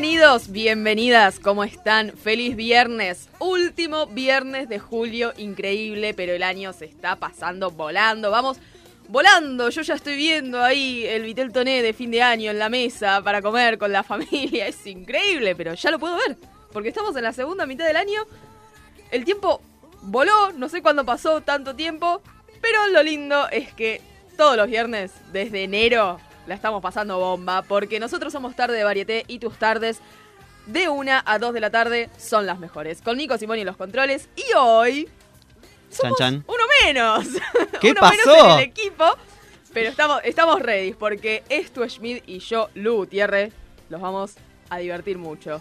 Bienvenidos, bienvenidas, ¿cómo están? Feliz viernes, último viernes de julio, increíble, pero el año se está pasando volando, vamos volando, yo ya estoy viendo ahí el Vitel Toné de fin de año en la mesa para comer con la familia, es increíble, pero ya lo puedo ver, porque estamos en la segunda mitad del año, el tiempo voló, no sé cuándo pasó tanto tiempo, pero lo lindo es que todos los viernes, desde enero, la estamos pasando bomba, porque nosotros somos tarde de varieté y tus tardes de una a 2 de la tarde son las mejores. Con Nico Simón y los controles. Y hoy. Somos Chan, chan. uno menos. ¿Qué uno pasó? menos en el equipo. Pero estamos, estamos ready, porque Estu Schmidt y yo, Lu Gutiérrez, los vamos a divertir mucho.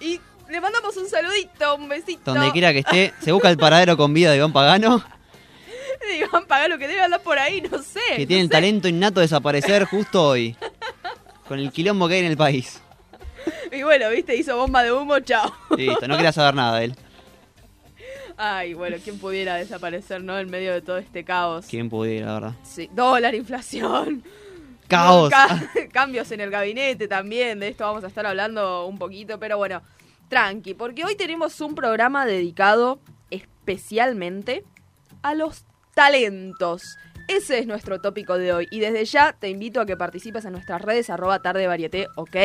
Y le mandamos un saludito, un besito. Donde quiera que esté, se busca el paradero con vida de Iván Pagano, de Iván Pagano que debe andar por ahí, no sé. que no tiene el talento innato de desaparecer justo hoy. Con el quilombo que hay en el país. Y bueno, viste, hizo bomba de humo, chao. Listo, no quería saber nada de él. Ay, bueno, ¿quién pudiera desaparecer, no? En medio de todo este caos. Quién pudiera, la verdad. Sí, dólar, inflación. ¡Caos! Ca- cambios en el gabinete también, de esto vamos a estar hablando un poquito, pero bueno, tranqui, porque hoy tenemos un programa dedicado especialmente a los talentos. Ese es nuestro tópico de hoy y desde ya te invito a que participes en nuestras redes arroba tarde varieté, ok.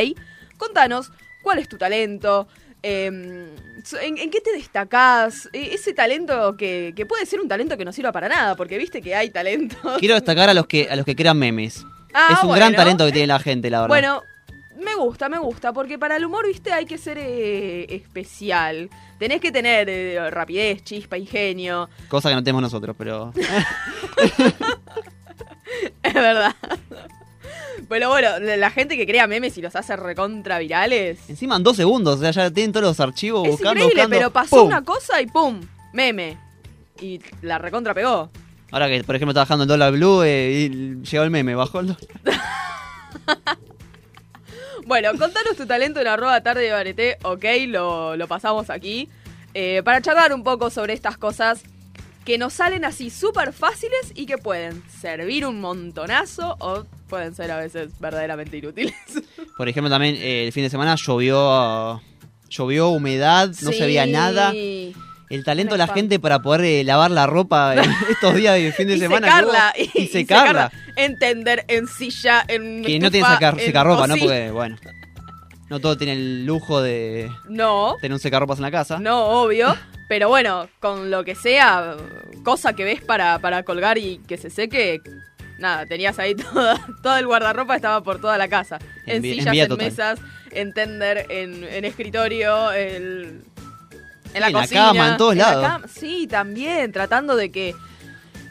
Contanos cuál es tu talento, em, en, en qué te destacás, E- ese talento que, que puede ser un talento que no sirva para nada, porque viste que hay talentos. Quiero destacar a los que a los que crean memes. Ah, es un gran talento que tiene la gente, la verdad. Bueno, me gusta, me gusta, porque para el humor, viste, hay que ser eh, especial. Tenés que tener eh, rapidez, chispa, ingenio. Cosa que no tenemos nosotros, pero. Es verdad. Pero bueno, la gente que crea memes y los hace recontra virales. Encima en dos segundos, o sea, ya tienen todos los archivos Es buscando, increíble, buscando. pero pasó ¡pum! una cosa y ¡pum! Meme. Y la recontra pegó. Ahora que, por ejemplo, está bajando el dólar blue eh, y llegó el meme, bajó el dólar. Bueno, contanos tu talento en arroba tarde de bareté, ok, lo, lo pasamos aquí. eh, para charlar un poco sobre estas cosas que nos salen así súper fáciles y que pueden servir un montonazo o pueden ser a veces verdaderamente inútiles. Por ejemplo, también eh, el fin de semana llovió. Llovió, humedad, no se veía Sí. nada. El talento de la gente para poder eh, lavar la ropa en estos días de fin de y semana. secarla, que y, y secarla. Entender en silla, en Que no tiene estufa, sacar, en secarropa, ¿no? Porque, bueno. No todo tiene el lujo de No, tener un secarropas en la casa. no, obvio. Pero bueno, con lo que sea, cosa que ves para, para colgar y que se seque, nada, tenías ahí todo, todo el guardarropa, estaba por toda la casa. En sillas, en total. mesas, en tender, en, en escritorio, el- en la en la cocina. cama, en todos la lados. cama. Sí, también, tratando de que...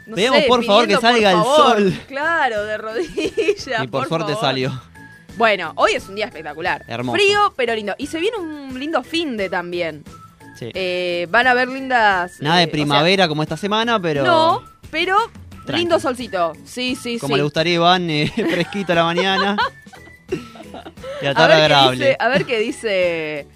no Veamos, sé, por favor, que salga el por favor. sol. Claro, de rodillas. y por, suerte favor. salió. Bueno, hoy es un día espectacular. Hermoso. Frío, pero lindo. Y se viene un lindo fin de también. Sí. Eh, van a haber lindas. Nada eh, de o sea, primavera como esta semana, pero. no, pero Tranqui. lindo solcito. Sí, sí, Como sí. le gustaría a Iván, eh, fresquito a la mañana. y a a, tarde qué agradable. dice, a ver qué dice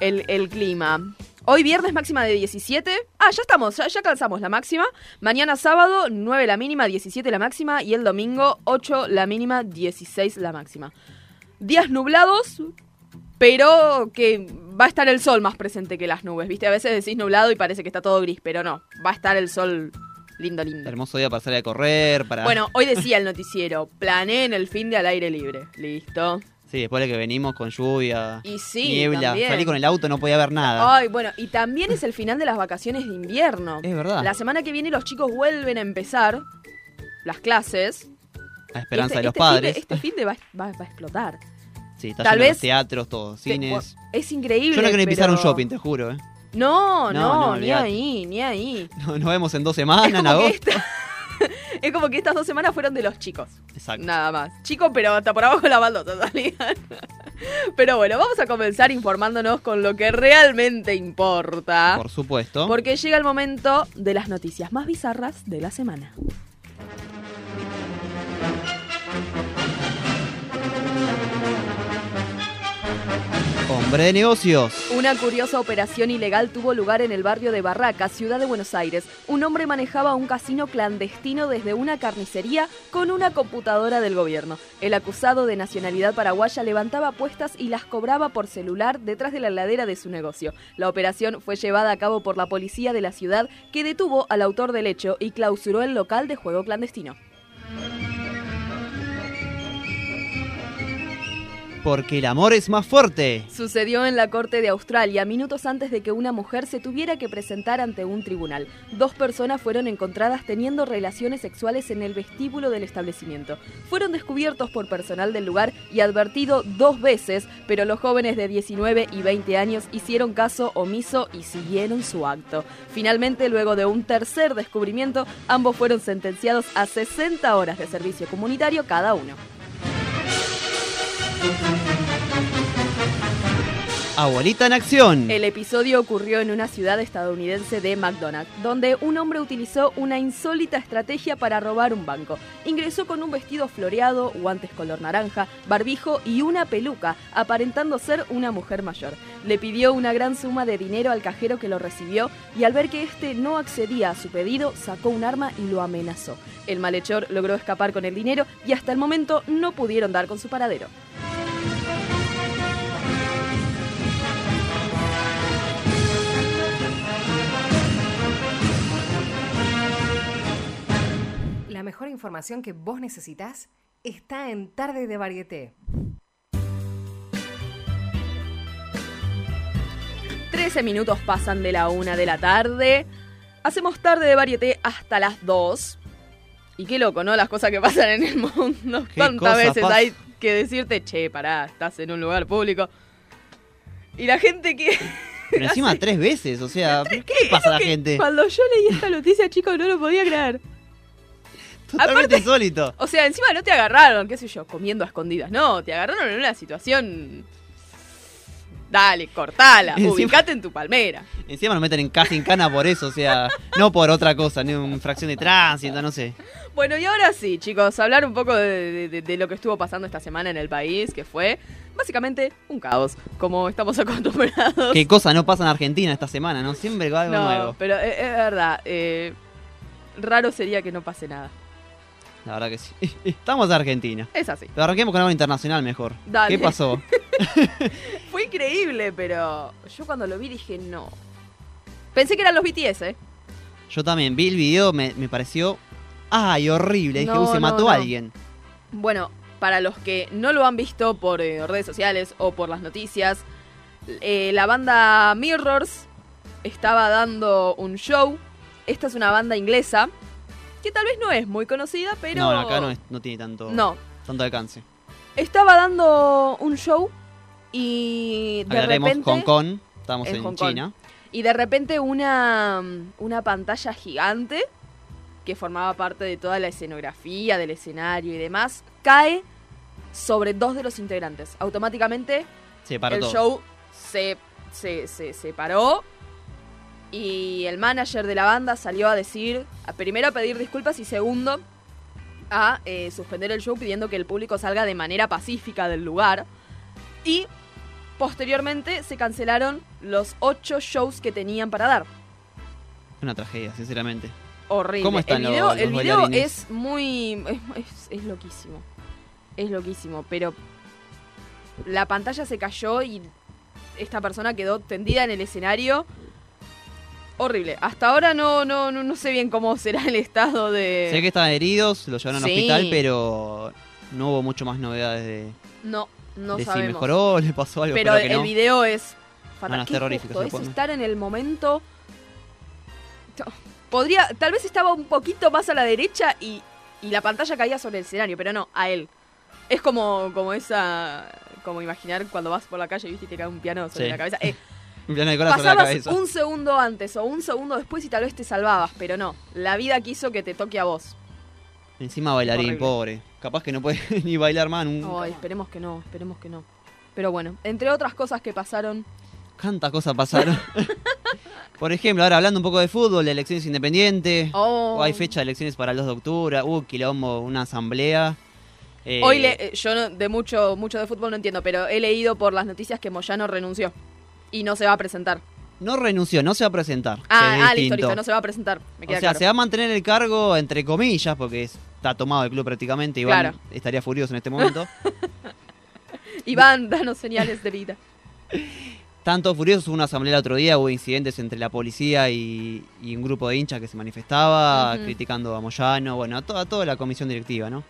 el, el clima. Hoy viernes máxima de 17. Ah, ya estamos, ya, ya calzamos la máxima. Mañana sábado 9 la mínima, 17 la máxima. Y el domingo 8 la mínima, 16 la máxima. Días nublados, pero que va a estar el sol más presente que las nubes. Viste, a veces decís nublado y parece que está todo gris, pero no. Va a estar el sol lindo, lindo. Hermoso día para salir a correr, para. Bueno, hoy decía el noticiero, planeen el fin de al aire libre. Listo. Sí, después de que venimos con lluvia, Y sí, niebla, también. salí con el auto, no podía ver nada. Ay, bueno, y también es el final de las vacaciones de invierno. Es verdad. La semana que viene los chicos vuelven a empezar las clases. La esperanza Este- de los este fin padres. este fin de va, va- va a explotar. Sí, está tal lleno de vez- teatros, todos, cines. Es increíble. Yo no quiero pisar un shopping, te juro. ¿eh? No, No, no, no, ni olvidate. ahí, ni ahí. No- Nos vemos en dos semanas, en agosto. Es como que estas dos semanas fueron de los chicos. Exacto. Nada más. Chicos, pero hasta por abajo la baldosa salían. Pero bueno, vamos a comenzar informándonos con lo que realmente importa. Por supuesto. Porque llega el momento de las noticias más bizarras de la semana. Hombre de negocios. Una curiosa operación ilegal tuvo lugar en el barrio de Barraca, ciudad de Buenos Aires. Un hombre manejaba un casino clandestino desde una carnicería con una computadora del gobierno. El acusado de nacionalidad paraguaya levantaba apuestas y las cobraba por celular detrás de la heladera de su negocio. La operación fue llevada a cabo por la policía de la ciudad que detuvo al autor del hecho y clausuró el local de juego clandestino. Porque el amor es más fuerte. Sucedió en la Corte de Australia minutos antes de que una mujer se tuviera que presentar ante un tribunal. Dos personas fueron encontradas teniendo relaciones sexuales en el vestíbulo del establecimiento. Fueron descubiertos por personal del lugar y advertido dos veces, pero los jóvenes de 19 y 20 años hicieron caso omiso y siguieron su acto. Finalmente, luego de un tercer descubrimiento, ambos fueron sentenciados a 60 horas de servicio comunitario cada uno. Abuelita en acción. El episodio ocurrió en una ciudad estadounidense de McDonald's, donde un hombre utilizó una insólita estrategia para robar un banco. Ingresó con un vestido floreado, guantes color naranja, barbijo y una peluca, aparentando ser una mujer mayor. Le pidió una gran suma de dinero al cajero que lo recibió y al ver que éste no accedía a su pedido, sacó un arma y lo amenazó. El malhechor logró escapar con el dinero y hasta el momento no pudieron dar con su paradero. Mejor información que vos necesitas está en Tarde de Varieté. 13 minutos pasan de la una de la tarde. Hacemos tarde de varieté hasta las 2. Y qué loco, ¿no? Las cosas que pasan en el mundo. ¿Qué ¿Cuántas veces hay que decirte, che, pará, estás en un lugar público? Y la gente que. Pero encima tres veces, o sea, ¿qué le pasa a la que gente? Cuando yo leí esta noticia, chicos, no lo podía creer. Totalmente aparte- insólito. O sea, encima no te agarraron, qué sé yo, comiendo a escondidas. No, te agarraron en una situación. Dale, cortala, Encima- ubicate en tu palmera. Encima nos meten en casa en cana por eso, o sea, no por otra cosa, ni una infracción de tránsito, no sé. Bueno, y ahora sí, chicos, hablar un poco de, de- de lo que estuvo pasando esta semana en el país, que fue básicamente un caos, como estamos acostumbrados. Qué cosa no pasa en Argentina esta semana, ¿no? Siempre va algo no, nuevo. pero es, es verdad, eh, raro sería que no pase nada. La verdad que sí. Estamos en Argentina. Es así. Pero arranquemos con algo internacional mejor. Dale. ¿Qué pasó? Fue increíble, pero yo cuando lo vi dije no. Pensé que eran los BTS, ¿eh? Yo también vi el video, me, me pareció. ¡Ay, horrible! Dije, No, "Uy, se no, mató no. a alguien. Bueno, para los que no lo han visto por eh, redes sociales o por las noticias, eh, la banda Mirrors estaba dando un show. Esta es una banda inglesa que tal vez no es muy conocida, pero... No, acá no, es- no tiene tanto, No, tanto alcance. estaba dando un show y de repente... Hong Kong, estamos en en, Hong Kong. China. Y de repente una, una pantalla gigante que formaba parte de toda la escenografía del escenario y demás, cae sobre dos de los integrantes. Automáticamente Se paró el todo. show se, se, se, se paró y el manager de la banda salió a decir, a, primero a pedir disculpas y segundo a eh, suspender el show pidiendo que el público salga de manera pacífica del lugar. Y posteriormente se cancelaron los ocho shows que tenían para dar. Una tragedia, sinceramente. Horrible. ¿Cómo están el video, los- el video bailarines? es muy. Es- es loquísimo. Es loquísimo, pero. La pantalla se cayó y esta persona quedó tendida en el escenario. Horrible. Hasta ahora no, no, no, no sé bien cómo será el estado de. Sé que estaban heridos, lo llevaron al hospital, pero no hubo mucho más novedades de, No, no de si sabemos. mejoró, le pasó algo. Pero el que no. video es fatal. no, es justo, es estar en el momento. Podría, tal vez estaba un poquito más a la derecha y, y la pantalla caía sobre el escenario, pero no, a él. Es como, como esa. Como imaginar cuando vas por la calle ¿viste? y te cae un piano sobre Sí. la cabeza. Eh, Pasabas un segundo antes o un segundo después y tal vez te salvabas, pero no. La vida quiso que te toque a vos. Encima bailarín, Horrible. pobre. Capaz que no puede ni bailar más nunca. Ay, esperemos que no, esperemos que no. Pero bueno, entre otras cosas que pasaron. Tantas cosas pasaron. Por ejemplo, ahora hablando un poco de fútbol, de elecciones independientes. Oh, Hay fecha de elecciones para el 2 de octubre. Uh, quilombo, una asamblea. Eh, Hoy le- eh, yo no- de mucho, mucho de fútbol no entiendo, pero he leído por las noticias que Moyano renunció y no se va a presentar. No renunció, no se va a presentar. Ah, ah, listo, listo, no se va a presentar. Me O sea, claro. se va a mantener el cargo entre comillas, porque está tomado el club prácticamente. Iván Claro. estaría furioso en este momento. Iván, danos señales de vida. Tanto furioso, hubo una asamblea el otro día, hubo incidentes entre la policía y, y un grupo de hinchas que se manifestaba, criticando a Moyano, bueno, a toda, toda la comisión directiva, ¿no?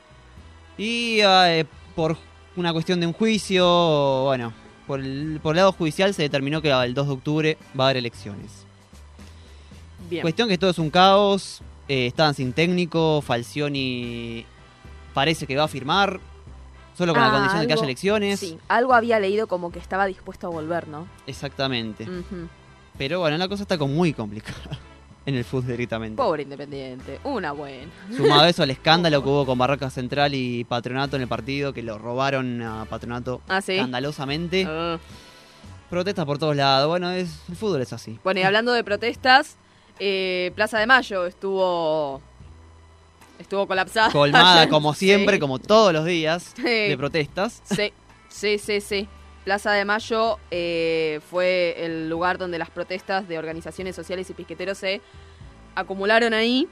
Y eh, por una cuestión de un juicio, bueno, por el, por el lado judicial se determinó que el 2 de octubre va a haber elecciones. Bien. Cuestión que todo es un caos, eh, estaban sin técnico, Falcioni parece que va a firmar, solo con la Ah, condición de que haya elecciones. Sí, algo había leído como que estaba dispuesto a volver, ¿no? Exactamente. Pero bueno, la cosa está como muy complicada en el fútbol directamente. Pobre Independiente, una buena. Sumado a eso al escándalo que hubo con Barraca Central y Patronato en el partido, que lo robaron a Patronato Ah, sí. escandalosamente. Ah. Protestas por todos lados. Bueno, es, el fútbol es así. Bueno, y hablando de protestas, eh, Plaza de Mayo estuvo estuvo colapsada. Colmada como siempre, Sí. como todos los días Sí. de protestas. Sí, sí, sí, sí. Plaza de Mayo eh, fue el lugar donde las protestas de organizaciones sociales y piqueteros se acumularon ahí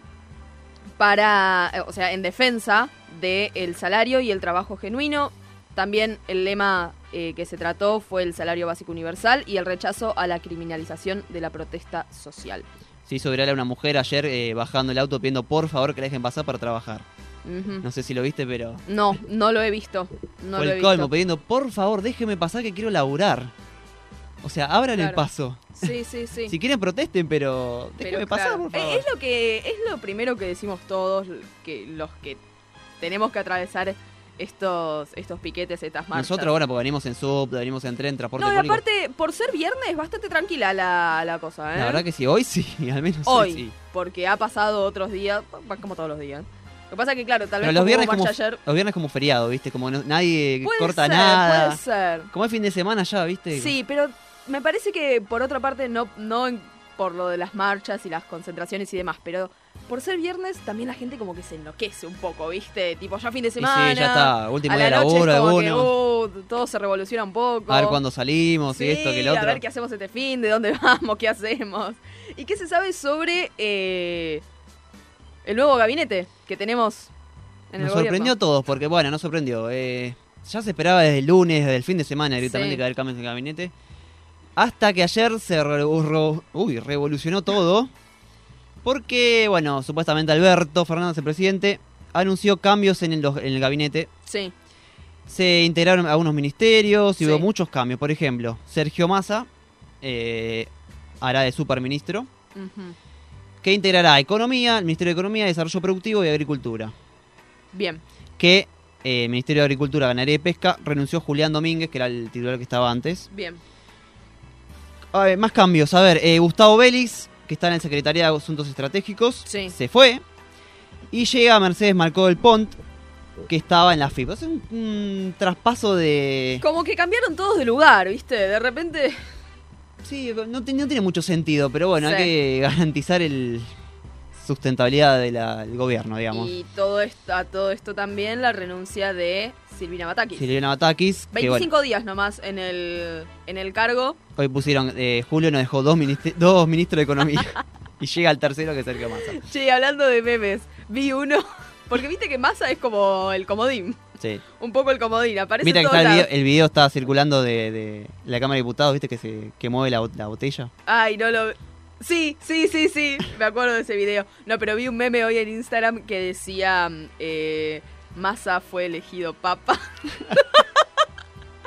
para, eh, o sea, en defensa del salario y el trabajo genuino. También el lema eh, que se trató fue el salario básico universal y el rechazo a la criminalización de la protesta social. Se hizo viral a una mujer ayer bajando el auto pidiendo por favor que la dejen pasar para trabajar. No sé si lo viste, pero No, no lo he visto. No lo he el visto. colmo pidiendo por favor déjeme pasar que quiero laburar. O sea, abran el paso. Sí, sí, sí. Si quieren protesten, pero déjeme pasar, claro, por favor. Es lo que es lo primero que decimos todos que los que tenemos que atravesar estos estos piquetes, estas marchas. Nosotros, bueno, porque venimos en sub, venimos en tren, transporte No, y público. aparte, por ser viernes, bastante tranquila la, la cosa, ¿eh? La verdad que sí, hoy sí, al menos Hoy, hoy sí. porque ha pasado otros días, como todos los días. Lo que pasa es que, claro, tal vez los viernes como, ayer... los viernes como feriado, ¿viste? Como no- nadie Puede corta ser, nada. puede ser. Como es fin de semana ya, ¿viste? Sí, pero me parece que por otra parte no, no por lo de las marchas y las concentraciones y demás, pero por ser viernes también la gente como que se enloquece un poco, ¿viste? Tipo ya fin de Y sí, semana. ya está, último a día de la noche laburo es de como que, uh, todo se revoluciona un poco. A ver cuándo salimos y Sí, esto que el otro. A ver qué hacemos este fin, de dónde vamos, qué hacemos. ¿Y qué se sabe sobre eh, el nuevo gabinete que tenemos en Nos el sorprendió a todos, porque bueno, nos sorprendió. eh, ya se esperaba desde el lunes, desde el fin de semana directamente Sí. que haber cambios en el gabinete. Hasta que ayer se re- uy, revolucionó todo. Porque, bueno, supuestamente Alberto Fernández, el presidente, anunció cambios en el, en el gabinete. Sí, Se integraron algunos ministerios y Sí. hubo muchos cambios. Por ejemplo, Sergio Massa eh, hará de superministro, ujú. Que integrará Economía, el Ministerio de Economía, Desarrollo Productivo y Agricultura. bien. Que eh, el Ministerio de Agricultura, Ganadería y Pesca renunció Julián Domínguez, que era el titular que estaba antes. Bien. A ver, más cambios. A ver, eh, Gustavo Vélez, que está en el Secretaría de Asuntos Estratégicos, Sí. se fue. Y llega Mercedes Marcó del Pont, que estaba en la FIP. Es un, un traspaso de... Como que cambiaron todos de lugar, ¿viste? De repente. Sí, no, no tiene mucho sentido, pero bueno, Sí. hay que garantizar el sustentabilidad de del gobierno, digamos. Y todo esto, a todo esto también la renuncia de Silvina Batakis. Silvina Batakis, que 25 bueno, días nomás en el, en el cargo. hoy pusieron, eh, Julio nos dejó dos, dos ministros de Economía y llega el tercero que es Sergio Massa. Che, hablando de memes, vi uno. Porque viste que Massa es como el comodín. Sí. Un poco el comodín. Aparece en que está el video, el video está circulando de, de la Cámara de Diputados, viste que se que mueve la, bot- la botella. Ay, no lo. Sí, sí, sí, sí. Me acuerdo de ese video. No, pero vi un meme hoy en Instagram que decía. Eh, Massa fue elegido papa.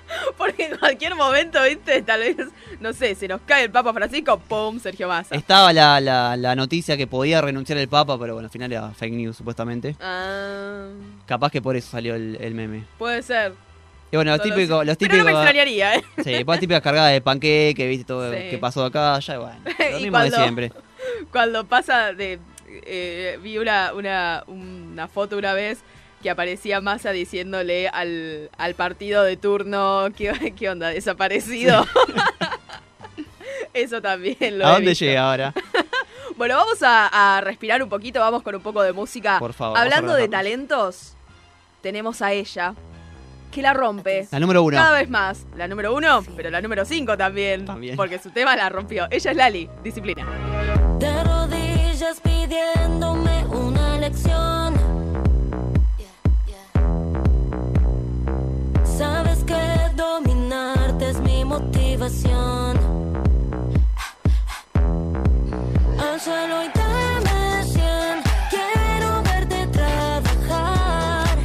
Porque en cualquier momento, viste, tal vez, no sé, se nos cae el Papa Francisco, ¡pum! Sergio Massa. Estaba la, la, la noticia que podía renunciar el Papa, pero bueno, al final era fake news supuestamente. Ah, Capaz que por eso salió el, el meme. puede ser. Y bueno, los típicos, los Pero no me típicos. extrañaría, ¿eh? Sí, las típicas cargadas de panqueque, viste todo Sí. que pasó acá, ya bueno. Lo mismo cuando- de siempre. Cuando pasa de. eh, vi una, una, una foto una vez que aparecía Massa diciéndole al, al partido de turno, ¿qué, qué onda? ¿Desaparecido? Eso también lo ¿A he dónde visto. llega ahora? Bueno, vamos a, a respirar un poquito, vamos con un poco de música. Por favor, Hablando de talentos, tenemos a ella, que la rompe. La número uno. Cada vez más. La número uno, pero la número cinco también. También. Porque su tema la rompió. Ella es Lali, disciplina. De rodillas pidiéndome una lección. Motivación. Al suelo y dame cien. Quiero verte trabajar.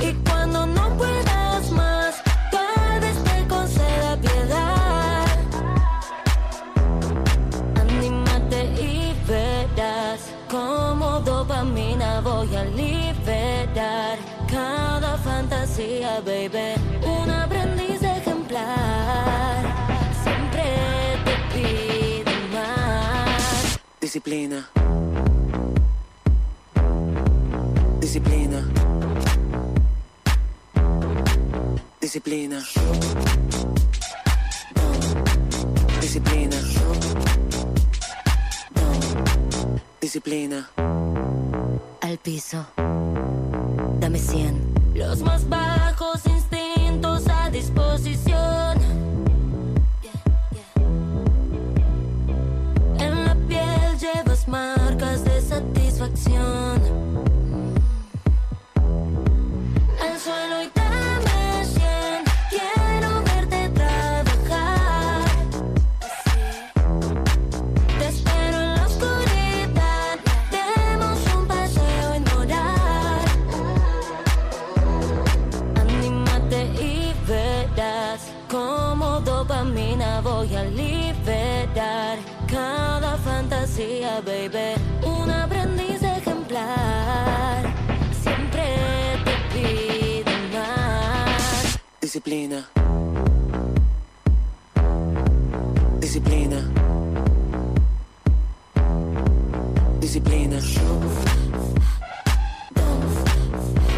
Y cuando no puedas más, tal vez te conceda piedad. Anímate y verás cómo dopamina voy a liberar cada fantasía, baby. Disciplina. Disciplina. Disciplina. Disciplina. Disciplina. Al piso, dame 100. Los más bajos instintos a disposición. Baby. Un aprendiz ejemplar siempre te pide más. Disciplina. Disciplina. Disciplina.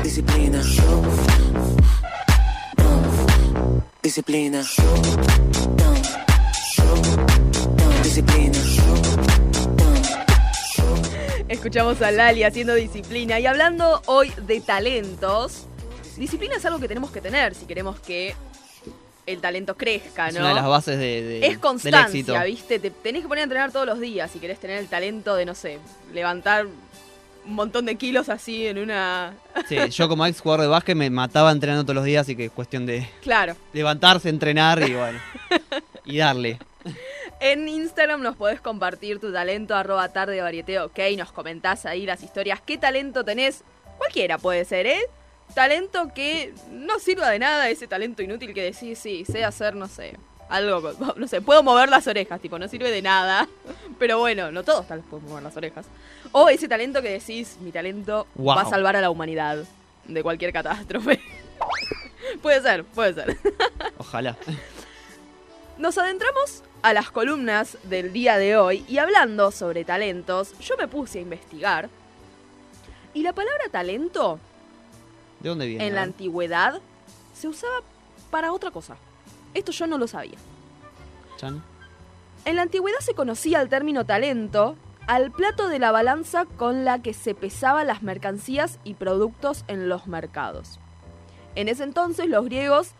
Disciplina. Disciplina. Disciplina. Escuchamos a Lali haciendo disciplina. Y hablando hoy de talentos, disciplina es algo que tenemos que tener si queremos que el talento crezca, Es ¿no? una de las bases de, de- es del éxito. constancia, ¿viste? Te tenés que poner a entrenar todos los días si querés tener el talento de, no sé, levantar un montón de kilos así en una... Sí, yo como ex jugador de básquet me mataba entrenando todos los días, así que es cuestión de Claro. levantarse, entrenar y bueno. y darle. En Instagram nos podés compartir tu talento, arroba tarde varieté, ok, nos comentás ahí las historias. ¿Qué talento tenés? Cualquiera puede ser, ¿eh? Talento que no sirva de nada, ese talento inútil que decís, sí, sé hacer, no sé, algo, no sé, puedo mover las orejas, tipo, no sirve de nada. Pero bueno, no todos tal vez pueden mover las orejas. O ese talento que decís, mi talento Wow. va a salvar a la humanidad de cualquier catástrofe. puede ser, puede ser. Ojalá. Nos adentramos a las columnas del día de hoy y hablando sobre talentos, yo me puse a investigar. Y la palabra talento ¿De dónde viene? en la antigüedad se usaba para otra cosa. Esto yo no lo sabía. Chan. En la antigüedad se conocía el término talento al plato de la balanza con la que se pesaban las mercancías y productos en los mercados. En ese entonces los griegos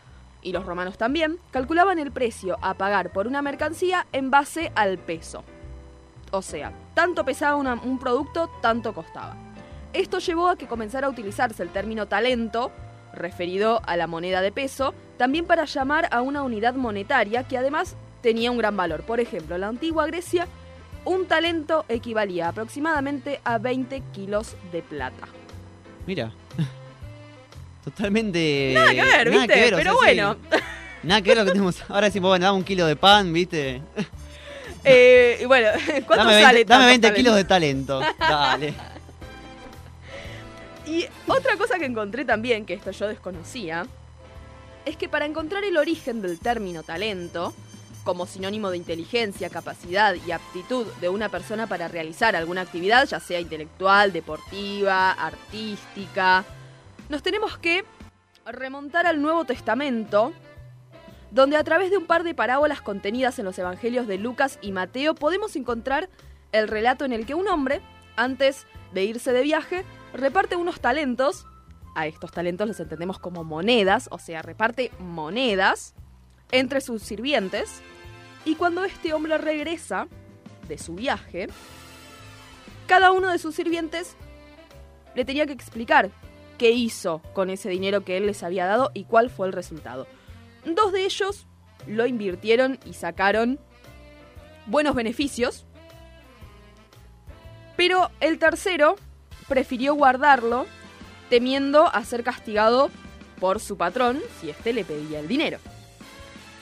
y los romanos también calculaban el precio a pagar por una mercancía en base al peso. O sea, tanto pesaba un producto, tanto costaba. Esto llevó a que comenzara a utilizarse el término talento, referido a la moneda de peso, también para llamar a una unidad monetaria que además tenía un gran valor. Por ejemplo, en la antigua Grecia, un talento equivalía aproximadamente a 20 kilos de plata. Mira. Totalmente. Nada que ver, ¿viste? que ver, o Pero sea, sí. bueno. Nada que ver lo que tenemos. Ahora decimos, bueno, dame un kilo de pan, ¿viste? Eh, y bueno, ¿cuánto Dame 20, sale dame tanto 20 talento? kilos de talento. Dale. Y otra cosa que encontré también, que esto yo desconocía, es que para encontrar el origen del término talento, como sinónimo de inteligencia, capacidad y aptitud de una persona para realizar alguna actividad, ya sea intelectual, deportiva, artística, nos tenemos que remontar al Nuevo Testamento, donde a través de un par de parábolas contenidas en los evangelios de Lucas y Mateo podemos encontrar el relato en el que un hombre, antes de irse de viaje, reparte unos talentos, a estos talentos los entendemos como monedas, o sea, reparte monedas entre sus sirvientes, y cuando este hombre regresa de su viaje, cada uno de sus sirvientes le tenía que explicar qué hizo con ese dinero que él les había dado y cuál fue el resultado. Dos de ellos lo invirtieron y sacaron buenos beneficios, pero el tercero prefirió guardarlo temiendo a ser castigado por su patrón si éste le pedía el dinero.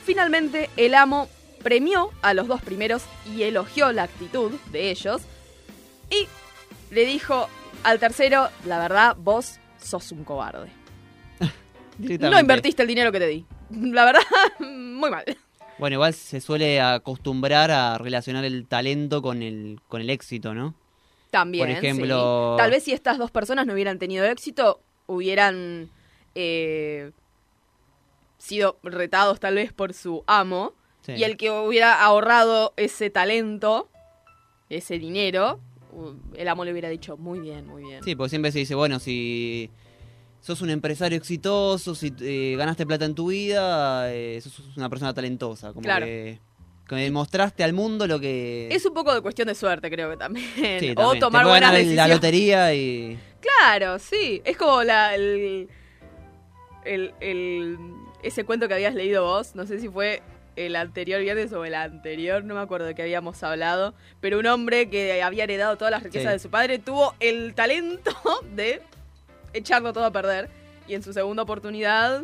Finalmente, el amo premió a los dos primeros y elogió la actitud de ellos y le dijo al tercero, la verdad, vos sos un cobarde. No invertiste el dinero que te di. La verdad, muy mal. Bueno, igual se suele acostumbrar a relacionar el talento con el, con el éxito, ¿no? También. Por ejemplo- sí. Tal vez si estas dos personas no hubieran tenido éxito, hubieran eh, sido retados tal vez por su amo. Sí. Y el que hubiera ahorrado ese talento, ese dinero, el amo le hubiera dicho, muy bien, muy bien. Sí, porque siempre se dice, bueno, si sos un empresario exitoso, si eh, ganaste plata en tu vida, eh, sos una persona talentosa. Como Claro. que, que demostraste al mundo lo que... Es un poco de cuestión de suerte, creo que también. Sí, o también. tomar Te puede buenas ganar la decisiones. lotería y... Claro, sí. Es como la, el, el, el- ese cuento que habías leído vos. No sé si fue el anterior viernes o el anterior, no me acuerdo de qué habíamos hablado. Pero un hombre que había heredado todas las riquezas Sí. de su padre tuvo el talento de echarlo todo a perder. Y en su segunda oportunidad,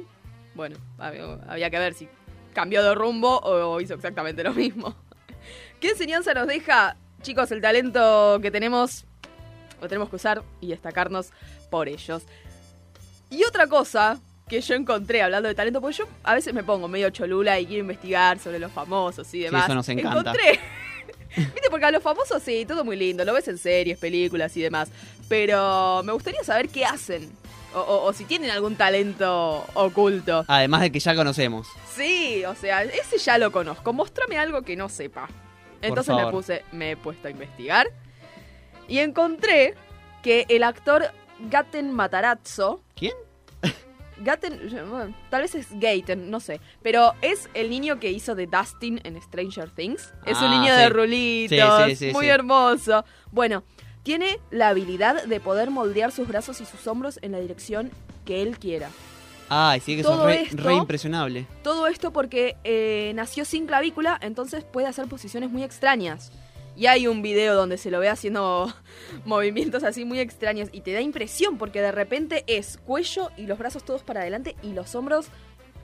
bueno, había, había que ver si cambió de rumbo o hizo exactamente lo mismo. ¿Qué enseñanza nos deja, chicos, el talento que tenemos? Lo tenemos que usar y destacarnos por ellos. Y otra cosa que yo encontré hablando de talento, porque yo a veces me pongo medio cholula y quiero investigar sobre los famosos y demás. eso nos encanta. Encontré. Viste, porque a los famosos sí, todo muy lindo, lo ves en series, películas y demás. Pero me gustaría saber qué hacen. O, o- o si tienen algún talento oculto. Además de que ya conocemos. Sí, o sea, ese ya lo conozco. Mostrame algo que no sepa. Entonces me puse, me he puesto a investigar y encontré que el actor Gaten Matarazzo, ¿Quién? Gaten, tal vez es Gaten, no sé, pero es el niño que hizo de Dustin en Stranger Things. Es un Ah, niño sí. de rulitos, Sí, sí, sí, muy hermoso. Bueno, tiene la habilidad de poder moldear sus brazos y sus hombros en la dirección que él quiera. Ay, sí, que Todo es re, re impresionable. Todo esto porque eh, nació sin clavícula, entonces puede hacer posiciones muy extrañas. Y hay un video donde se lo ve haciendo movimientos así muy extraños y te da impresión porque de repente es cuello y los brazos todos para adelante y los hombros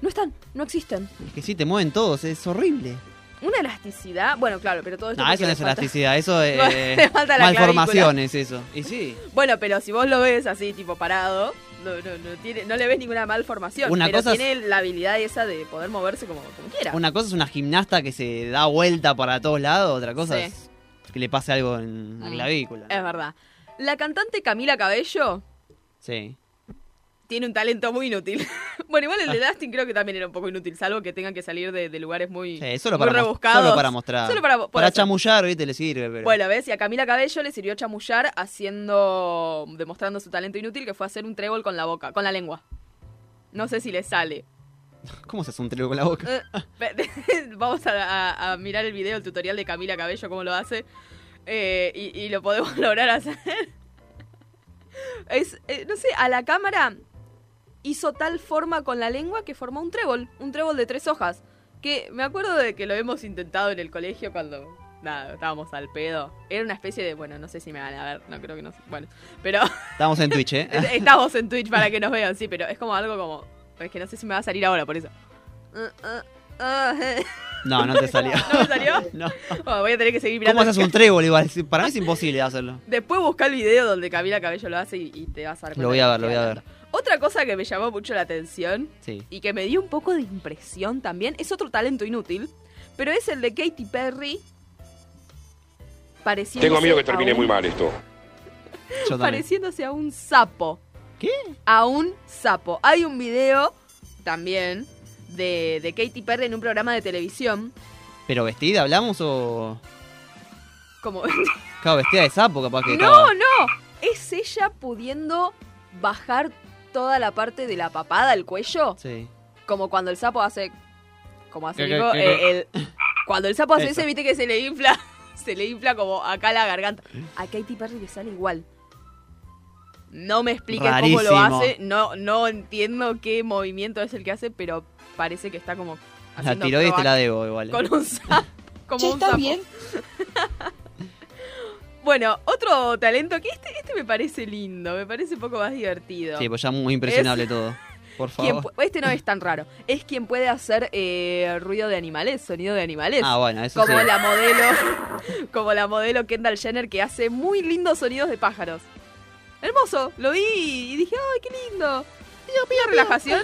no están, no existen. Es que sí, te mueven todos, es horrible. Una elasticidad, bueno, claro, pero todo esto... No, porque eso no es falta- elasticidad, eso es Le falta la malformación, es eso. Y sí, Bueno, pero si vos lo ves así, tipo parado, no, no, no, tiene, no le ves ninguna malformación. Una pero cosa es- tiene la habilidad esa de poder moverse como, como quiera. una cosa es una gimnasta que se da vuelta para todos lados, otra cosa Sí. es que le pase algo en la Mm. clavícula. Es verdad. La cantante Camila Cabello Sí. tiene un talento muy inútil. bueno, igual el Ah. de Dustin creo que también era un poco inútil, salvo que tengan que salir de, de lugares muy, Sí, solo muy para, rebuscados. solo para mostrar. Solo para, Para chamullar, viste, le sirve, pero. Bueno, ¿ves? Y a Camila Cabello le sirvió chamullar haciendo. demostrando su talento inútil, que fue hacer un trébol con la boca, con la lengua. No sé si le sale. ¿Cómo se hace un trío con la boca? Eh, Vamos a, a- a mirar el video, el tutorial de Camila Cabello, cómo lo hace. eh, y, y lo podemos lograr hacer. Es, eh, no sé, a la cámara hizo tal forma con la lengua que formó un trébol, un trébol de tres hojas. Que me acuerdo de que lo hemos intentado en el colegio cuando, nada, estábamos al pedo. Era una especie de, bueno, no sé si me van a ver, no creo que no, bueno, pero Estamos en Twitch, ¿eh? estamos en Twitch para que nos vean, sí, pero es como algo como, es que no sé si me va a salir ahora por eso. No, no te salió. ¿No me salió? No. Bueno, voy a tener que seguir mirando. ¿Cómo haces un trébol igual? Para mí es imposible hacerlo. Después busca el video donde Camila Cabello lo hace y, y te vas a dar Lo voy a ver, lo voy a hablando. Otra cosa que me llamó mucho la atención Sí. y que me dio un poco de impresión también es otro talento inútil, pero es el de Katy Perry. Pareciéndose Tengo miedo que termine un- muy mal esto. Yo. Pareciéndose a un sapo. ¿Qué? A un sapo. Hay un video también de, de Katy Perry en un programa de televisión. ¿Pero vestida hablamos o.? Como. Claro, vestida de sapo, capaz que. No, estaba- no. Es ella pudiendo bajar toda la parte de la papada, el cuello. Sí. Como cuando el sapo hace. Como hace ¿Qué, Nico, qué, qué, eh, el- cuando el sapo hace Eso. ese, viste que se le infla. Se le infla como acá la garganta. A Katy Perry le sale igual. No me expliques cómo lo Rarísimo. hace. No, no entiendo qué movimiento es el que hace, pero parece que está como. La haciendo tiroides te la debo igual. Con un sapo. Como un sapo. Bueno, otro talento que este, este me parece lindo, me parece un poco más divertido. Sí, pues ya muy impresionable todo. Por favor. este no es tan raro. Es quien puede hacer eh, ruido de animales, sonido de animales. Ah, bueno, eso como sí. la modelo, como la modelo Kendall Jenner que hace muy lindos sonidos de pájaros. Hermoso, lo vi y dije, ay, qué lindo. Pía, relajación.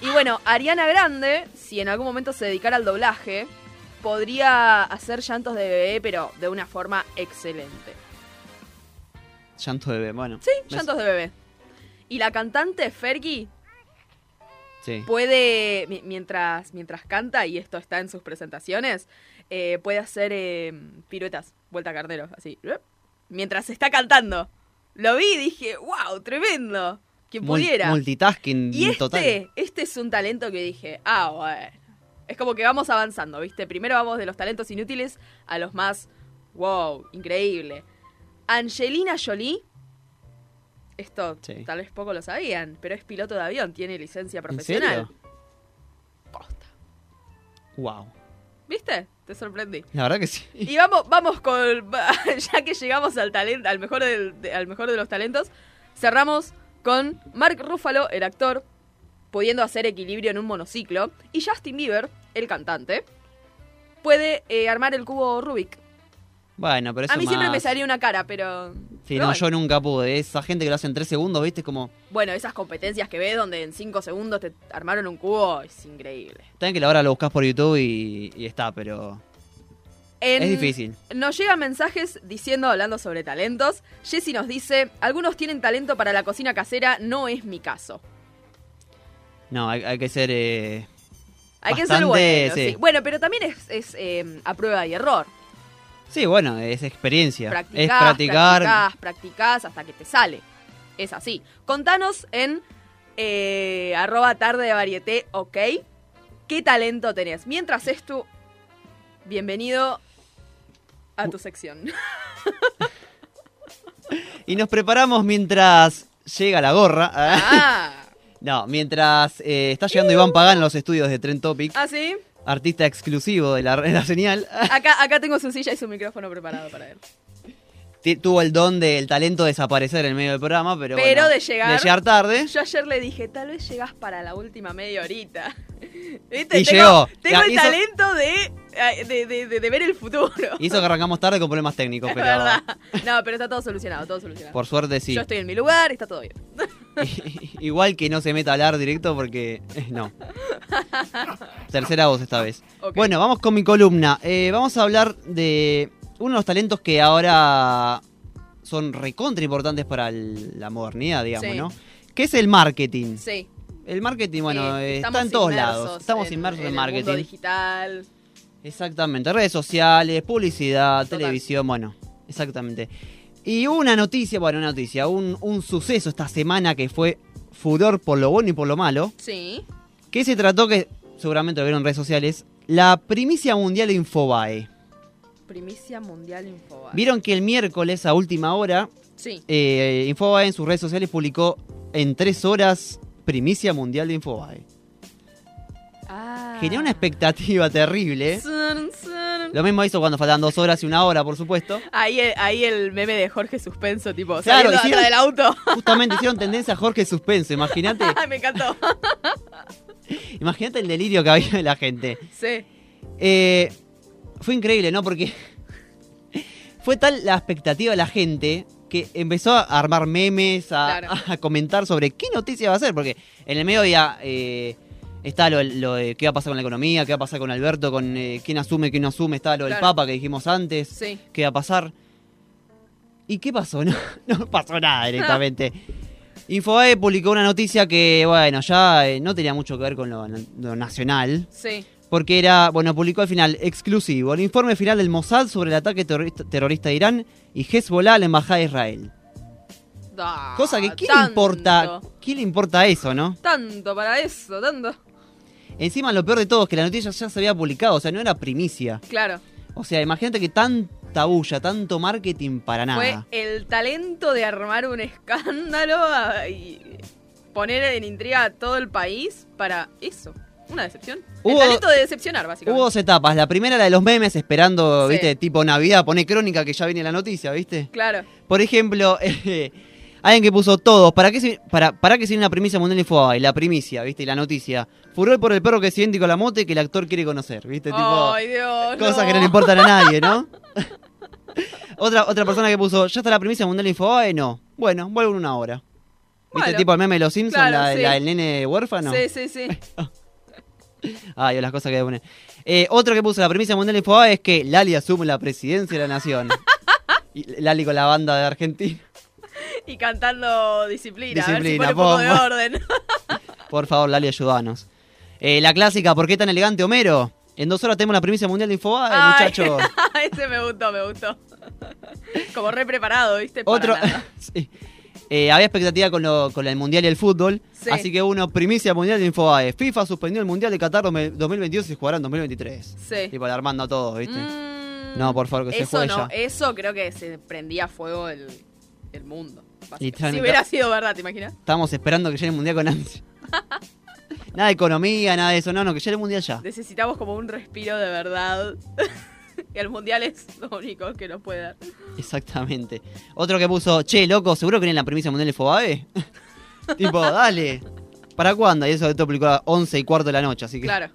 Y bueno, Ariana Grande, si en algún momento se dedicara al doblaje, podría hacer llantos de bebé, pero de una forma excelente. Llanto de bebé, bueno. Sí, ¿Ves? llantos de bebé. Y la cantante Fergie Sí. puede, mi- mientras, mientras canta, y esto está en sus presentaciones, eh, puede hacer eh, piruetas, vuelta a carnero, así. Mientras está cantando. Lo vi y dije, wow, tremendo. Quien Mul- pudiera. multitasking y este, total. este es un talento que dije, ah, bueno. Es como que vamos avanzando, ¿viste? Primero vamos de los talentos inútiles a los más, wow, increíble. Angelina Jolie, esto Sí. tal vez poco lo sabían, pero es piloto de avión, tiene licencia ¿En profesional. serio? Posta. Wow. ¿Viste? Te sorprendí. La verdad que sí. Y vamos, vamos con. Ya que llegamos al talento, al mejor del- de, al mejor de los talentos, cerramos con Mark Ruffalo, el actor, pudiendo hacer equilibrio en un monociclo. Y Justin Bieber, el cantante, puede eh, armar el cubo Rubik. Bueno, pero eso A mí siempre me salía una cara, pero. Sí, pero no, bueno. yo nunca pude. Esa gente que lo hace en tres segundos, ¿viste? Como. Bueno, esas competencias que ves donde en 5 segundos te armaron un cubo es increíble. También que la hora lo buscas por YouTube y, y está, pero. En- Es difícil. Nos llegan mensajes diciendo, hablando sobre talentos. Jessy nos dice, algunos tienen talento para la cocina casera, no es mi caso. No, hay, hay que ser. eh, Hay que ser Bastante, bueno, sí. sí. Bueno, pero también es, es, eh, a prueba y error. Sí, bueno, es experiencia. Practicás, es practicar. practicás, practicás hasta que te sale. Es así. Contanos en eh, arroba tarde de varieté, ok. ¿Qué talento tenés? Mientras esto, bienvenido a tu sección. Y nos preparamos mientras llega la gorra. ah, No, mientras eh, está llegando Iván Pagán a los estudios de Trend Topic, ¿ah, sí? Artista exclusivo de la, de la señal, Acá, acá tengo su silla y su micrófono preparado para él. Tuvo el don del talento de desaparecer en medio del programa, pero, Pero bueno, de llegar- de llegar tarde. Yo ayer le dije, tal vez llegás para la última media horita. ¿Viste? Y tengo, llegó. Tengo el hizo- talento de, eh, de, de- de- de ver el futuro. Hizo que arrancamos tarde con problemas técnicos, es pero verdad. No, pero está todo solucionado, todo solucionado. por suerte sí. Yo estoy en mi lugar y está todo bien. Igual que no se meta a hablar directo porque eh, no. Tercera voz esta vez. Bueno, vamos con mi columna. Eh, vamos a hablar de uno de los talentos que ahora son recontra importantes para el- la modernidad, digamos, Sí. ¿no? Que es el marketing. Sí. El marketing, bueno, eh, está en todos lados. Estamos inmersos en, el mundo marketing. digital. Exactamente, redes sociales, publicidad, Total. televisión, bueno, exactamente. Y una noticia, bueno, una noticia, un, un suceso esta semana que fue furor por lo bueno y por lo malo, Sí. que se trató que, seguramente lo vieron en redes sociales, la primicia mundial de Infobae. Primicia Mundial Infobae. Vieron que el miércoles a última hora, Sí. eh, Infobae en sus redes sociales publicó en tres horas primicia mundial de Infobae. Ah. Generó una expectativa terrible. Sun, sun. Lo mismo hizo cuando faltaban dos horas y una hora, por supuesto. Ahí, el- ahí el meme de Jorge Suspenso, tipo, Claro, saliendo hicieron- atrás del auto. Justamente hicieron tendencia a Jorge Suspenso. Imagínate, Ay, me encantó. imagínate el delirio que había de la gente. Sí. Eh, fue increíble, ¿no? Porque fue tal la expectativa de la gente que empezó a armar memes, a, Claro. a comentar sobre qué noticia va a ser. Porque en el medio había eh, Está lo, lo de qué va a pasar con la economía, qué va a pasar con Alberto, con eh, quién asume, quién no asume. Está lo del Claro. Papa que dijimos antes. Sí. ¿Qué va a pasar? ¿Y qué pasó? No, no pasó nada directamente. Infobae publicó una noticia que, bueno, ya eh, no tenía mucho que ver con lo, lo nacional. Sí. Porque era, bueno, publicó al final, exclusivo, el informe final del Mossad sobre el ataque terrorista, terrorista de Irán y Hezbollah a la Embajada de Israel. Da, Cosa que, ¿quién le importa? ¿Quién le importa eso, no? Tanto para eso, tanto. Encima, lo peor de todo es que la noticia ya se había publicado, o sea, no era primicia. Claro. O sea, imagínate que tanta bulla, tanto marketing para nada. Fue el talento de armar un escándalo y poner en intriga a todo el país para eso. Una decepción. Hubo- el talento de decepcionar, básicamente. Hubo dos etapas. La primera, la de los memes, esperando, Sí. viste, tipo Navidad, pone crónica que ya viene la noticia, viste. Claro. Por ejemplo, eh, alguien que puso todos, ¿para qué se, para, para que se viene una primicia mundial de Infobae? La primicia, viste, y la noticia. Furor por el perro que es idéntico a la mote que el actor quiere conocer, viste, tipo. Ay, Dios. Cosas que no le importan a nadie, ¿no? otra, otra persona que puso, ¿ya está la primicia mundial de Infobae? No. Bueno, vuelvo en una hora. ¿Viste tipo el meme de los Simpsons, Claro, la, sí. la del nene huérfano? Sí, sí, sí. Ay, las cosas que pone. Eh, otro que puso la primicia mundial de Infobae es que Lali asume la presidencia de la nación. Y Lali con la banda de Argentina. Y cantando disciplina. a ver si pone un poco de pompa. orden. Por favor, Lali, ayudanos. Eh, la clásica, ¿por qué tan elegante Homero? En dos horas tenemos la primicia mundial de Infobae, Ay, muchacho. Ese me gustó, me gustó. Como re preparado, ¿viste? Para Otro. Sí. Eh, había expectativa con, lo- con el mundial y el fútbol. Sí. Así que uno, primicia mundial de Infobae. FIFA suspendió el mundial de Qatar 2022 y se jugará en 2023. Sí. Tipo, alarmando a todos, ¿viste? Mm, No, por favor, que se eso juegue no, ya. Eso creo que se prendía fuego el, el mundo. Si hubiera sido verdad, ¿te imaginas? Estamos esperando que llegue el mundial con ansia. nada de economía, nada de eso. No, no, que llegue el mundial ya. Necesitamos como un respiro de verdad. y el mundial es lo único que nos puede dar. Exactamente. Otro que puso, che, loco, ¿seguro que viene la primicia mundial de Infobae? tipo, dale. ¿Para cuándo? Y eso esto publicó a 11 y cuarto de la noche, así que... Claro.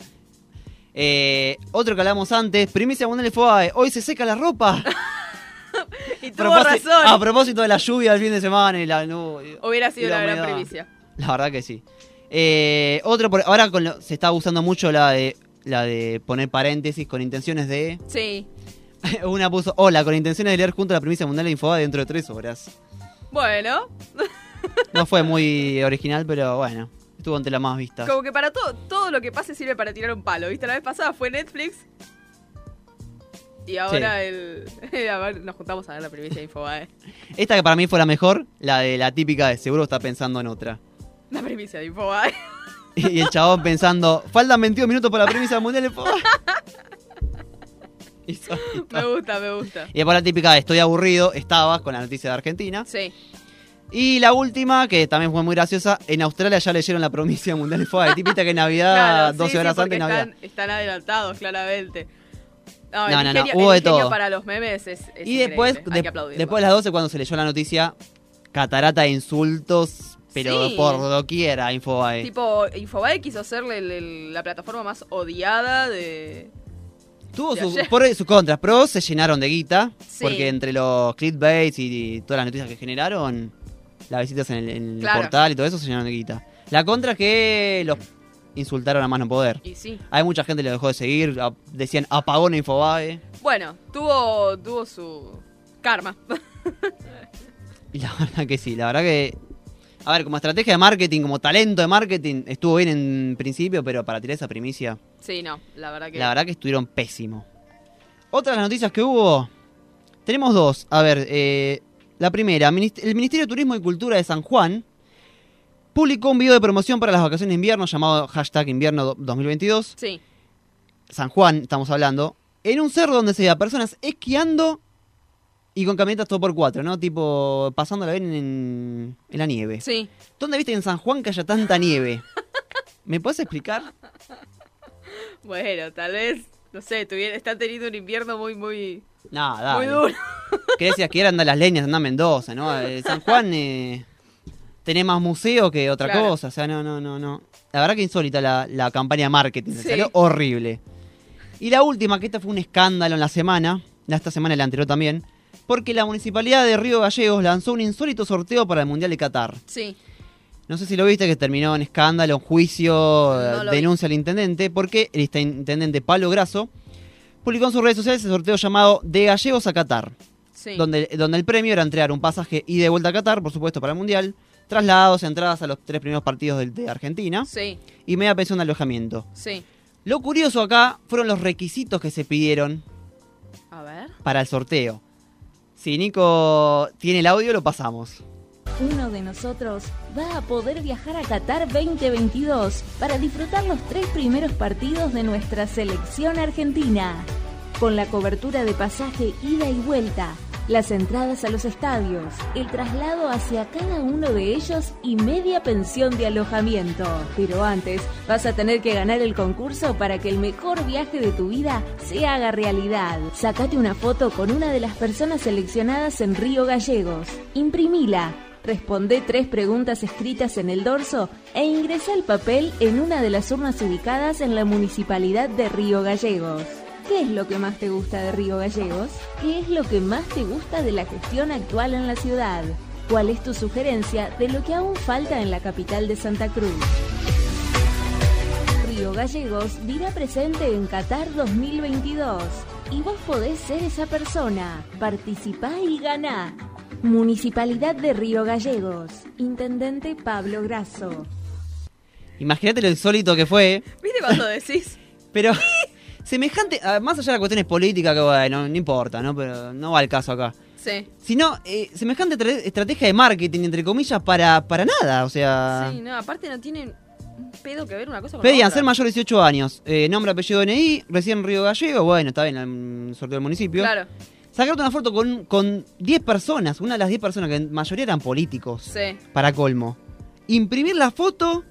Eh, otro que hablamos antes, primicia mundial de Infobae. Hoy se seca la ropa. Propósito- razón. A propósito de la lluvia del fin de semana y la nube. Hubiera sido la una gran primicia. La verdad que sí. Eh, otro, por- ahora con lo- se está usando mucho la de la de poner paréntesis con intenciones de. Sí. Una puso, hola, con intenciones de leer junto la primicia mundial de Infobae dentro de tres horas. Bueno, No fue muy original, pero bueno, estuvo entre las más vistas. como que para todo, todo lo que pase sirve para tirar un palo. ¿Viste? La vez pasada fue Netflix. Y ahora el. a ver, nos juntamos a ver la primicia de Infobae. Esta que para mí fue la mejor, la de la típica de seguro está pensando en otra. La primicia de Infobae. Y el chabón pensando, faltan 22 minutos para la primicia mundial de Infobae. Me gusta, me gusta. Y después la típica de estoy aburrido, estabas con la noticia de Argentina. Sí. Y la última, que también fue muy graciosa, en Australia ya leyeron la primicia mundial de Infobae. Típica que en Navidad, Claro, 12 sí, horas sí, antes de Navidad. están, están adelantados, claramente. No, No, no, no, ingenio- hubo el de todo. para los memes es, es Y después, de- después de las 12, cuando se leyó la noticia, catarata de insultos, pero Sí. por doquier a Infobae. Tipo, Infobae quiso serle el- el- la plataforma más odiada de... Tuvo sus y contras. Pros se llenaron de guita, Sí. porque entre los clickbaits y, todas las noticias que generaron, las visitas en el, en el portal y todo eso se llenaron de guita. La contra es que los insultaron a más no poder. Y sí. Hay mucha gente que lo dejó de seguir, a- decían apagón a Infobae. Bueno, tuvo, tuvo su karma. Y la verdad que sí, la verdad que. A ver, como estrategia de marketing, como talento de marketing, estuvo bien en principio, pero para tirar esa primicia, sí, no, la verdad que... la verdad que estuvieron pésimo. Otras noticias que hubo, tenemos dos. A ver, eh, la primera, el Ministerio de Turismo y Cultura de San Juan publicó un video de promoción para las vacaciones de invierno llamado hashtag invierno do- 2022. Sí, San Juan, estamos hablando, en un cerro donde se veía personas esquiando y con camionetas todo por cuatro, ¿no? Tipo, pasándola bien en, en la nieve. sí. ¿Dónde viste en San Juan que haya tanta nieve? ¿Me puedes explicar? Bueno, tal vez, no sé, tuviera, están teniendo un invierno muy, muy, Nada, muy duro. ¿Qué decías que era andar las leñas, andar a Mendoza, ¿no? Eh, San Juan eh, tenés más museo que otra Claro. cosa, o sea, no, no, no, no. La verdad que insólita la, la campaña de marketing, Sí. salió horrible. Y la última, que esta fue un escándalo en la semana, esta semana y la anterior también, porque la Municipalidad de Río Gallegos lanzó un insólito sorteo para el Mundial de Qatar. Sí, No sé si lo viste, que terminó en escándalo, en juicio, No eh, vi. denuncia al intendente, porque el intendente Pablo Grasso publicó en sus redes sociales el sorteo llamado De Gallegos a Qatar, Sí. donde, donde el premio era entregar un pasaje ida y de vuelta a Qatar, por supuesto, para el Mundial, traslados, entradas a los tres primeros partidos de, de Argentina Sí, y media pensión de alojamiento. sí. Lo curioso acá fueron los requisitos que se pidieron A ver. para el sorteo. Si Nico tiene el audio, lo pasamos. Uno de nosotros va a poder viajar a Qatar 2022 para disfrutar los tres primeros partidos de nuestra selección argentina. Con la cobertura de pasaje ida y vuelta, las entradas a los estadios, el traslado hacia cada uno de ellos y media pensión de alojamiento. Pero antes vas a tener que ganar el concurso para que el mejor viaje de tu vida se haga realidad. Sácate una foto con una de las personas seleccionadas en Río Gallegos. Imprimila. Responde tres preguntas escritas en el dorso e ingresa el papel en una de las urnas ubicadas en la municipalidad de Río Gallegos. ¿Qué es lo que más te gusta de Río Gallegos? ¿Qué es lo que más te gusta de la gestión actual en la ciudad? ¿Cuál es tu sugerencia de lo que aún falta en la capital de Santa Cruz? Río Gallegos dirá presente en Qatar 2022 y vos podés ser esa persona. Participá y ganá. Municipalidad de Río Gallegos. Intendente Pablo Grasso. Imagínate lo insólito que fue, ¿Viste cuando decís? pero semejante, ah, más allá de las cuestiones políticas, que bueno, no importa, ¿no? Pero no va al caso acá. Sí. Sino, eh, semejante tra- estrategia de marketing, entre comillas, para, para nada, o sea... Sí, no, aparte no tienen un pedo que ver una cosa con la Pedían otra. ser mayor de 18 años, eh, nombre, apellido, DNI, recién Río Gallego, bueno, está bien, el sorteo del municipio. Claro, Sacarte una foto con, con 10 personas, una de las 10 personas que en mayoría eran políticos, sí. para colmo. Imprimir la foto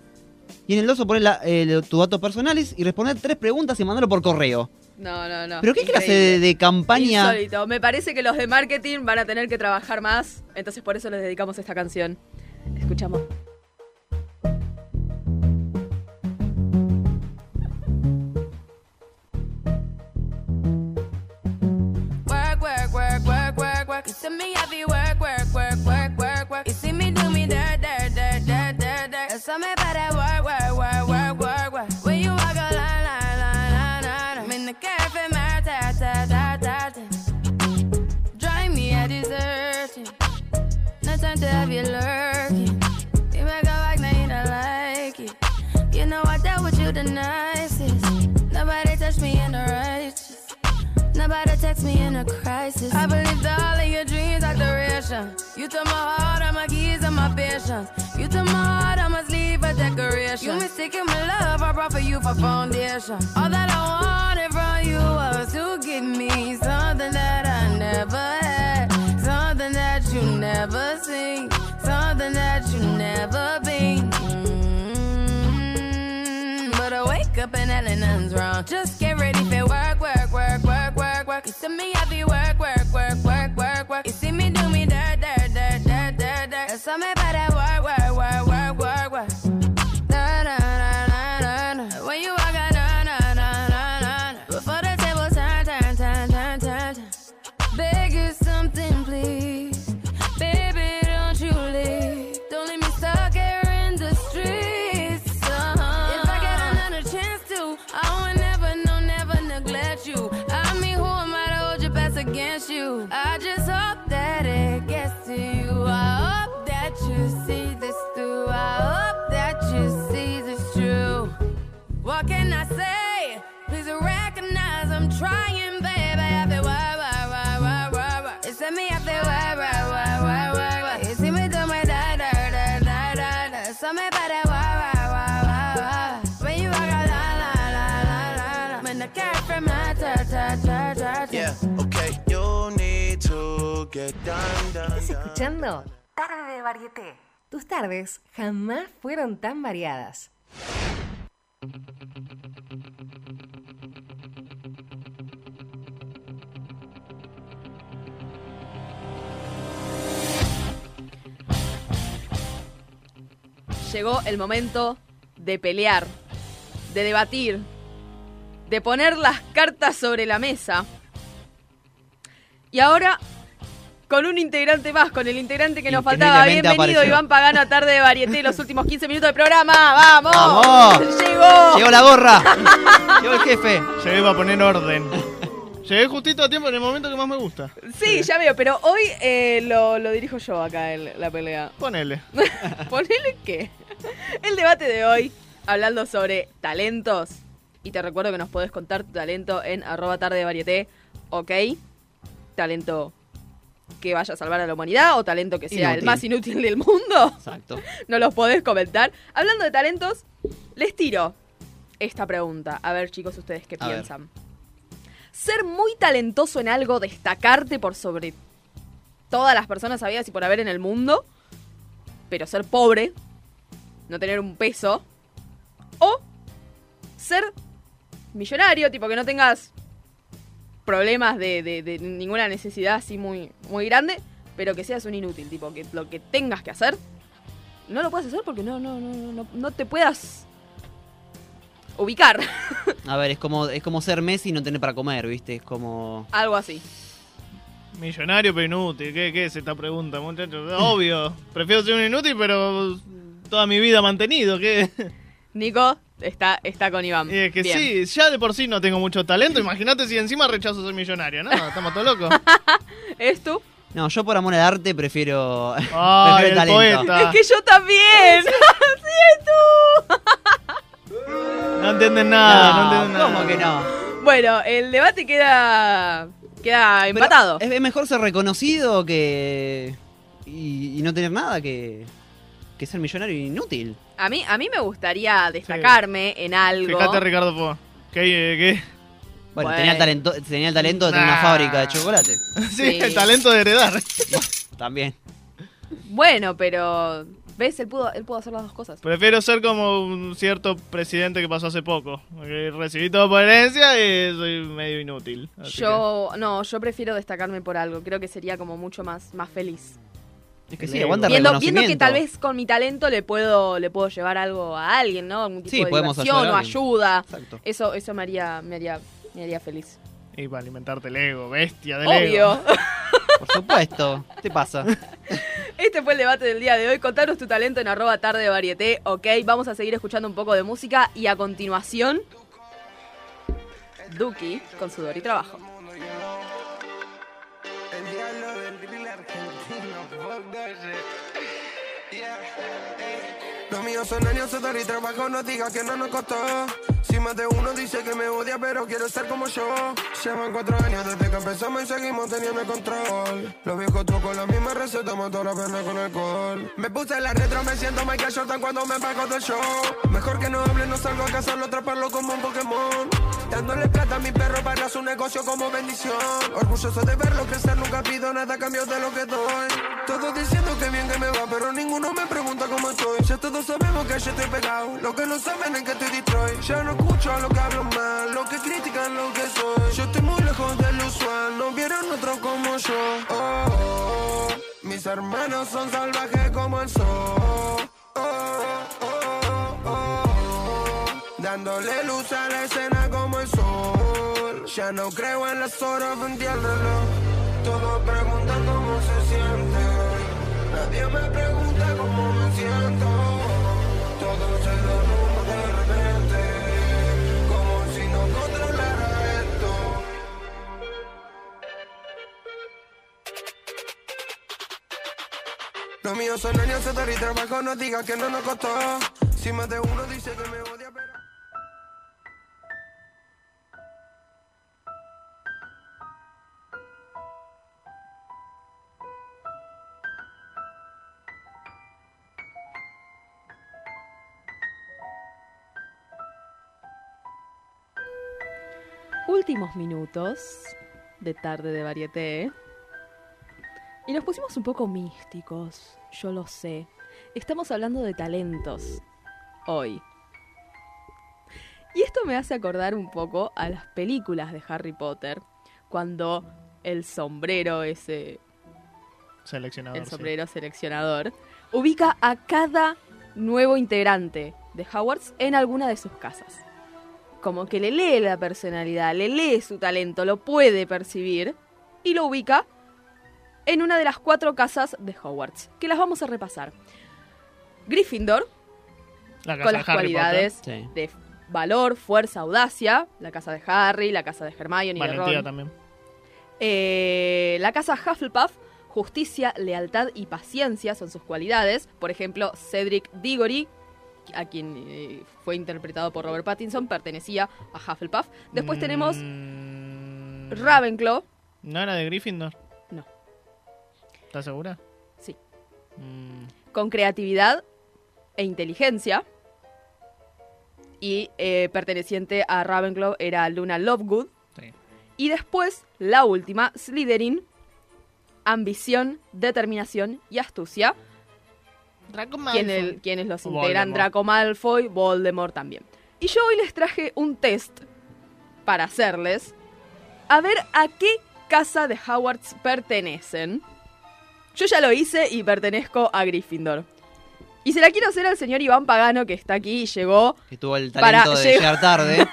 y en el dorso poner eh, tus datos personales y responder tres preguntas y mandarlo por correo. No, no, no. ¿Pero qué clase de, de campaña? Insólito. Me parece que los de marketing van a tener que trabajar más, entonces por eso les dedicamos esta canción. Escuchamos. Work, work, work, work, work, work. You see me heavy work, work, work, work, work, work. You see me do me dirt, dirt, dirt, dirt, dirt, dirt. You saw me time to have you lurking. You make a back, now you don't like it. You know I dealt with you the nicest. Nobody touched me in the righteous. Nobody text me in a crisis. I believed all of your dreams are duration. You took my heart, all my keys, and my patience. You took my heart, I must leave a decoration. You mistaken my love, I brought for you for foundation. All that I wanted from you was to give me never seen, something that you never been. Mm, But I wake up and hell nothing's wrong. Just get ready for work, work, work, work, work, work. You see me heavy work, work, work, work, work, work. You see me do me dirt, dirt, dirt, dirt, dirt, dirt. Saw ¿Estás escuchando Tarde de Varieté? Tus tardes jamás fueron tan variadas. Llegó el momento de pelear, de debatir, de poner las cartas sobre la mesa. Y ahora con un integrante más, con el integrante que nos faltaba. Bienvenido apareció. Iván Pagano a Tarde de Varieté, los últimos 15 minutos del programa. ¡Vamos! ¡Vamos! ¡Llegó! Llegó la gorra. Llegó el jefe. Llegué para poner orden. Llegué justito a tiempo en el momento que más me gusta. Sí, ya veo, pero hoy eh, lo, lo dirijo yo acá en la pelea. Ponele. Ponele que el debate de hoy, hablando sobre talentos, y te recuerdo que nos podés contar tu talento en arroba tarde de varieté, ok, talento que vaya a salvar a la humanidad o talento que sea el más inútil del mundo, Exacto. no los podés comentar. Hablando de talentos, les tiro esta pregunta, a ver chicos ustedes qué A ver. piensan. Ser muy talentoso en algo, destacarte por sobre todas las personas habidas y por haber en el mundo, pero ser pobre, no tener un peso, o ser millonario, tipo que no tengas problemas de, de- de ninguna necesidad así muy, muy grande, pero que seas un inútil, tipo que lo que tengas que hacer, no lo puedes hacer porque no, no, no, no, no, no te puedas ubicar, A ver, es como, es como ser Messi y no tener para comer, ¿viste? Es como... algo así. Millonario pero inútil. ¿Qué, qué es esta pregunta, muchachos? Obvio. Prefiero ser un inútil, pero toda mi vida mantenido. ¿Qué? Nico está, está con Iván. Y es que Bien. sí, ya de por sí no tengo mucho talento. Imagínate si encima rechazo ser millonario, ¿no? Estamos todos locos. ¿Es tú? No, yo por amor al arte prefiero, prefiero el talento. poeta. Es que yo también. sí, es tú. No entienden nada, no, entienden nada. ¿Cómo que no? Bueno, el debate queda queda empatado. Es, es mejor ser reconocido que... Y, y no tener nada que, que ser millonario inútil. A mí a mí me gustaría destacarme en algo. Fíjate, Ricardo Po. ¿Qué? eh, ¿Qué? Bueno, Bueno. Tenía, el talento, tenía el talento de tener una Nah. fábrica de chocolate. Sí, Sí. el talento de heredar. También. Bueno, pero ves, él pudo él pudo hacer las dos cosas. Prefiero ser como un cierto presidente que pasó hace poco. Porque recibí todo por herencia y soy medio inútil. así Yo no, yo prefiero destacarme por algo. Creo que sería como mucho más más feliz. Es que sí, aguanta Viendo, viendo que tal vez con mi talento le puedo le puedo llevar algo a alguien, ¿no? Algún tipo Sí, de podemos ayudar o ayuda. Exacto. Eso eso me haría me haría me haría feliz. Y para alimentarte el ego, bestia del ego. Obvio. Por supuesto. ¿Qué te pasa? Este fue el debate del día de hoy. Contanos tu talento en arroba tarde de varieté, ok. Vamos a seguir escuchando un poco de música y a continuación, Duki con sudor y trabajo. Ey. Los míos son años, sudor y trabajo, no digas que no nos costó. Si más de uno dice que me odia, pero quiere ser como yo. Llevan cuatro años desde que empezamos y seguimos teniendo el control. Los viejos trucos, la misma receta, mató la pena con alcohol. Me puse la retro, me siento Michael Jordan cuando me bajo del show. Mejor que no hable, no salgo a cazarlo, atraparlo como un Pokémon. Dándole plata a mi perro para su negocio como bendición. Orgulloso de verlo crecer, nunca pido nada a cambio de lo que doy. Todos diciendo que bien que me va, pero ninguno me pregunta cómo estoy. Ya todos sabemos que yo estoy pegado. Lo que no saben es que estoy Detroit. Ya no escucho a lo que hablan mal, lo que critican lo que soy. Yo estoy muy lejos del usual, no vieron otro como yo. Oh. Mis hermanos son salvajes como el sol. Oh, oh, oh. Dándole luz a la escena como el sol. Ya no creo en las horas, reloj. Todos preguntan cómo se siente. Nadie me pregunta cómo me siento. Todo se derrumba Son años, sudor y trabajo, no digas que no nos costó. Si más de uno dice que me odia, pero... Últimos minutos de tarde de varieté. Y nos pusimos un poco místicos, yo lo sé. Estamos hablando de talentos hoy. Y esto me hace acordar un poco a las películas de Harry Potter, cuando el sombrero ese Seleccionador. el sí. sombrero seleccionador, ubica a cada nuevo integrante de Hogwarts en alguna de sus casas. Como que le lee la personalidad, le lee su talento, lo puede percibir y lo ubica en una de las cuatro casas de Hogwarts, que las vamos a repasar. Gryffindor, La casa con de las Harry cualidades Potter. De valor, fuerza, audacia, la casa de Harry, la casa de Hermione y de Ron. también. Eh, la casa Hufflepuff, justicia, lealtad y paciencia son sus cualidades. Por ejemplo, Cedric Diggory, a quien eh, fue interpretado por Robert Pattinson, pertenecía a Hufflepuff. Después tenemos Mm, Ravenclaw, ¿No era de Gryffindor? ¿Estás segura? Sí. Mm, con creatividad e inteligencia. Y eh, perteneciente a Ravenclaw era Luna Lovegood. sí. Y después, la última, Slytherin, ambición, determinación y astucia. Draco Quienes, quienes los integran, Voldemort. Draco Malfoy, Voldemort también. Y yo hoy les traje un test para hacerles. A ver a qué casa de Hogwarts pertenecen. Yo ya lo hice y pertenezco a Gryffindor. Y se la quiero hacer al señor Iván Pagano que está aquí y llegó. Que tuvo el Para talento de llegar- llegar tarde.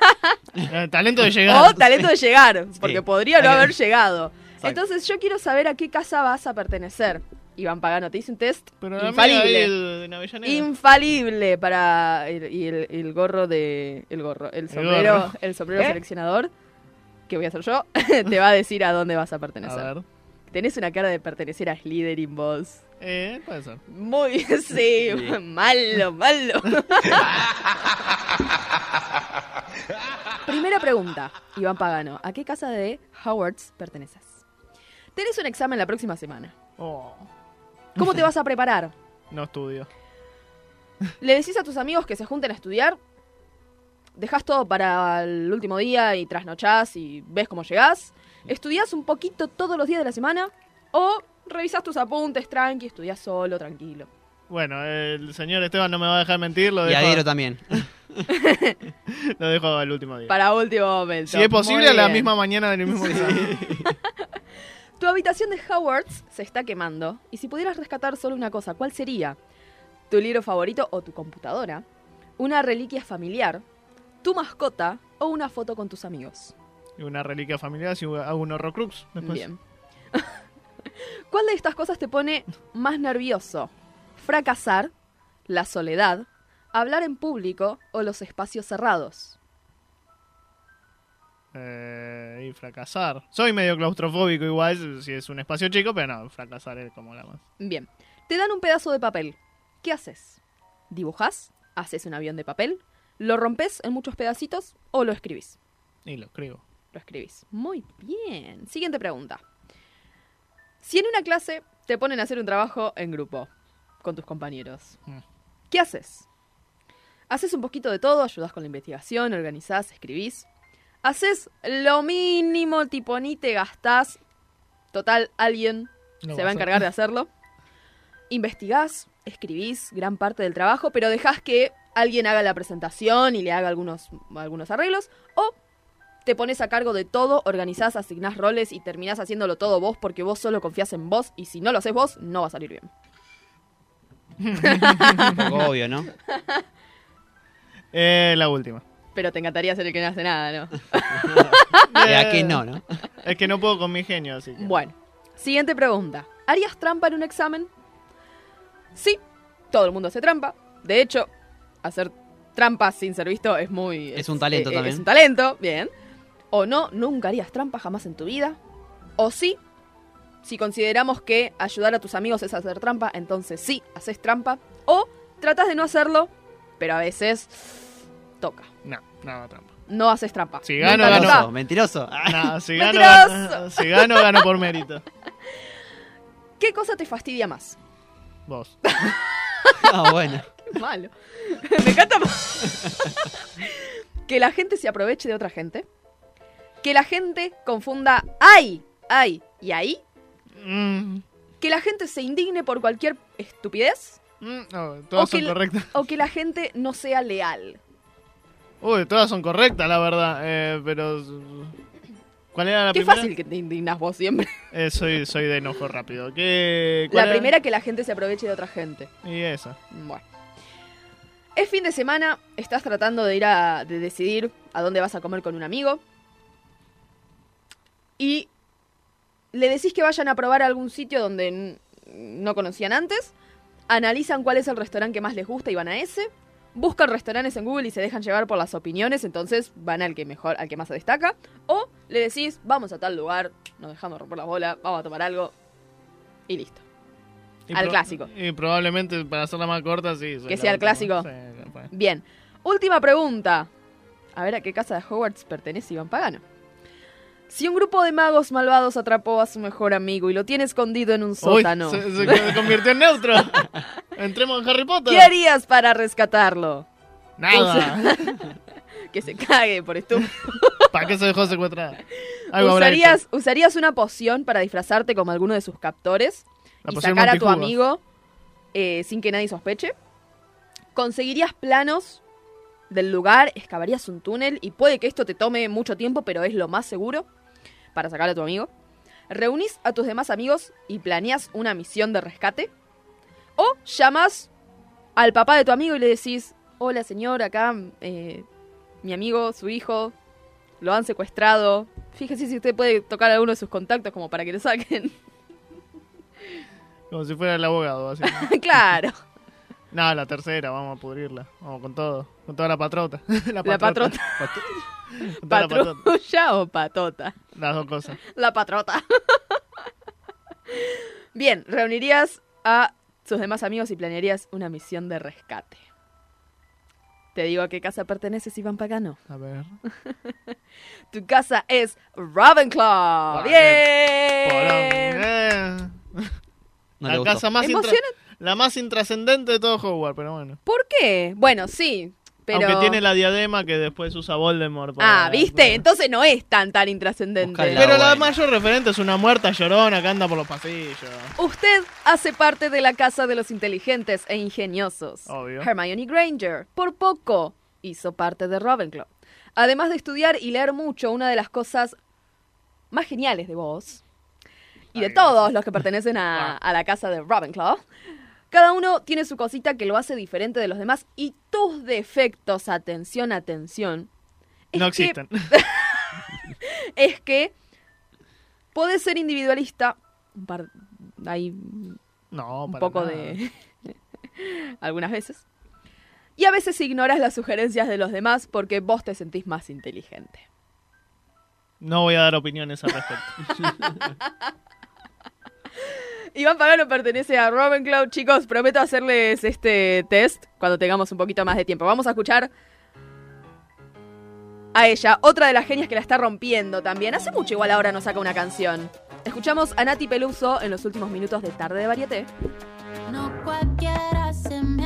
Talento de llegar. O talento de llegar, porque Sí. podría no haber llegado. Exacto. Entonces yo quiero saber a qué casa vas a pertenecer. Iván Pagano, te hice un test Pero infalible. el. Infalible para el, y el, el gorro de el gorro, el sombrero, gorro. el sombrero ¿Eh? seleccionador que voy a hacer yo, te va a decir a dónde vas a A pertenecer. ver. Tenés una cara de pertenecer a Slytherin vos. Eh, puede ser. Muy sí, malo, malo. Primera pregunta, Iván Pagano, ¿a qué casa de Howards perteneces? Tenés un examen la próxima semana. Oh, ¿Cómo te vas a preparar? no estudio. ¿Le decís a tus amigos que se junten a estudiar? ¿Dejás todo para el último día y trasnochás y ves cómo llegás? ¿Estudiás un poquito todos los días de la semana? ¿O revisás tus apuntes tranqui, estudiás solo, tranquilo? Bueno, el señor Esteban no me va a dejar mentir, lo y dejo, también. lo dejo al último día. Para último momento. Si es posible, Muy a la bien. misma mañana del mismo día. Tu habitación de Hogwarts se está quemando. Y si pudieras rescatar solo una cosa, ¿cuál sería? ¿Tu libro favorito o tu computadora? ¿Una reliquia familiar? ¿Tu mascota? ¿O una foto con tus amigos? Y una reliquia familiar si hago un horrocrux después. Bien. ¿Cuál de estas cosas te pone más nervioso? ¿Fracasar? ¿La soledad? ¿Hablar en público? ¿O los espacios cerrados? Eh, y fracasar. Soy medio claustrofóbico igual, si es un espacio chico, pero no, fracasar es como la más. Bien. Te dan un pedazo de papel. ¿Qué haces? ¿Dibujás? ¿Haces un avión de papel? ¿Lo rompes en muchos pedacitos? ¿O lo escribís? Y lo escribo. Lo escribís. Muy bien. Siguiente pregunta. Si en una clase te ponen a hacer un trabajo en grupo con tus compañeros, Mm. ¿qué haces? ¿Haces un poquito de todo? ¿Ayudas con la investigación? ¿Organizás? ¿Escribís? ¿Haces lo mínimo, tipo ni te gastás? Total, alguien se va a encargar de hacerlo. Investigás, escribís gran parte del trabajo, pero dejás que alguien haga la presentación y le haga algunos, algunos arreglos. O te pones a cargo de todo, organizás, asignás roles y terminás haciéndolo todo vos porque vos solo confías en vos y si no lo haces vos, no va a salir bien. Un poco obvio, ¿no? Eh, la última. Pero te encantaría ser el que no hace nada, ¿no? ¿Y a qué no, no? Es que no puedo con mi genio, así que. Bueno, siguiente pregunta. ¿Harías trampa en un examen? Sí, todo el mundo hace trampa. De hecho, hacer trampa sin ser visto es muy... Es un talento eh, también. Es un talento, bien. O no, nunca harías trampa jamás en tu vida. O sí, si consideramos que ayudar a tus amigos es hacer trampa, entonces sí, haces trampa. O tratas de no hacerlo, pero a veces toca. No, no, trampa. No haces trampa. Si gano, Nunca gano. Mentiroso, mentiroso. No, si gano, Mentiroso. gano, si gano, gano por mérito. ¿Qué cosa te fastidia más? Vos. Ah, bueno. Qué malo. Me encanta. que la gente se aproveche de otra gente. Que la gente confunda ay, ay y ahí. Mm, Que la gente se indigne por cualquier estupidez. mm, no, todas O que son la- correctas. O que la gente no sea leal. Uy, todas son correctas, la verdad. Eh, pero. ¿Cuál era la Qué primera? fácil que te indignas vos siempre. Eh, soy, soy de enojo rápido. ¿Qué, La era? primera, que la gente se aproveche de otra gente. Y esa. Bueno. Es fin de semana, estás tratando de ir a. de decidir a dónde vas a comer con un amigo. Y le decís que vayan a probar a algún sitio donde no conocían antes, analizan cuál es el restaurante que más les gusta y van a ese, buscan restaurantes en Google y se dejan llevar por las opiniones, entonces van al que mejor, al que más se destaca, o le decís, vamos a tal lugar, nos dejamos romper la bola, vamos a tomar algo y listo. Y al clásico. Y probablemente, para hacerla más corta, sí. Que sea el clásico. Sí. Bien. Última pregunta. A ver a qué casa de Hogwarts pertenece Iván Pagano. Si un grupo de magos malvados atrapó a su mejor amigo y lo tiene escondido en un Uy, sótano, se, se convirtió en neutro. Entremos en Harry Potter. ¿qué harías para rescatarlo? Nada. Que se cague por estúpido. ¿Para qué se dejó secuestrar? Algo. ¿Usarías, ¿Usarías una poción para disfrazarte como alguno de sus captores La y sacar a tu amigo eh, sin que nadie sospeche? ¿Conseguirías planos del lugar? ¿Excavarías un túnel? Y puede que esto te tome mucho tiempo, pero es lo más seguro para sacar a tu amigo. ¿Reunís a tus demás amigos y planeas una misión de rescate? ¿O llamas al papá de tu amigo y le decís, hola señor, acá eh, mi amigo, su hijo, lo han secuestrado. Fíjese si usted puede tocar alguno de sus contactos como para que lo saquen. Como si fuera el abogado. Así. claro. No, la tercera, vamos a pudrirla. Vamos con todo. Con toda la patrota. la La patrota. La patrota. ¿Patrulla o patota? Las dos cosas. La patrota. Bien, reunirías a sus demás amigos y planearías una misión de rescate. Te digo a qué casa perteneces, Iván Pagano. A ver. Tu casa es Ravenclaw. Vale. ¡Bien! Eh, No la casa más intra- Emocionante. La más intrascendente de todo Hogwarts, pero bueno. ¿Por qué? Bueno, sí, pero... Aunque tiene la diadema que después usa Voldemort. Ah, ¿viste? para- Entonces no es tan tan intrascendente. Buscala. Pero la mayor referente es una muerta llorona que anda por los pasillos. Usted hace parte de la casa de los inteligentes e ingeniosos. Obvio. Hermione Granger, por poco, hizo parte de Ravenclaw. Además de estudiar y leer mucho, una de las cosas más geniales de vos y de todos los que pertenecen a, a la casa de Ravenclaw, cada uno tiene su cosita que lo hace diferente de los demás y tus defectos, atención, atención, no que- existen. es que podés ser individualista, un par, hay No, un para poco nada. de... algunas veces. Y a veces ignoras las sugerencias de los demás porque vos te sentís más inteligente. No voy a dar opiniones al respecto. Iván Pagano pertenece a Ravenclaw. Chicos, prometo hacerles este test cuando tengamos un poquito más de tiempo. Vamos a escuchar a ella, otra de las genias que la está rompiendo también. Hace mucho igual ahora nos saca una canción. Escuchamos a Nati Peluso en los últimos minutos de Tarde de Varieté. No cualquiera se me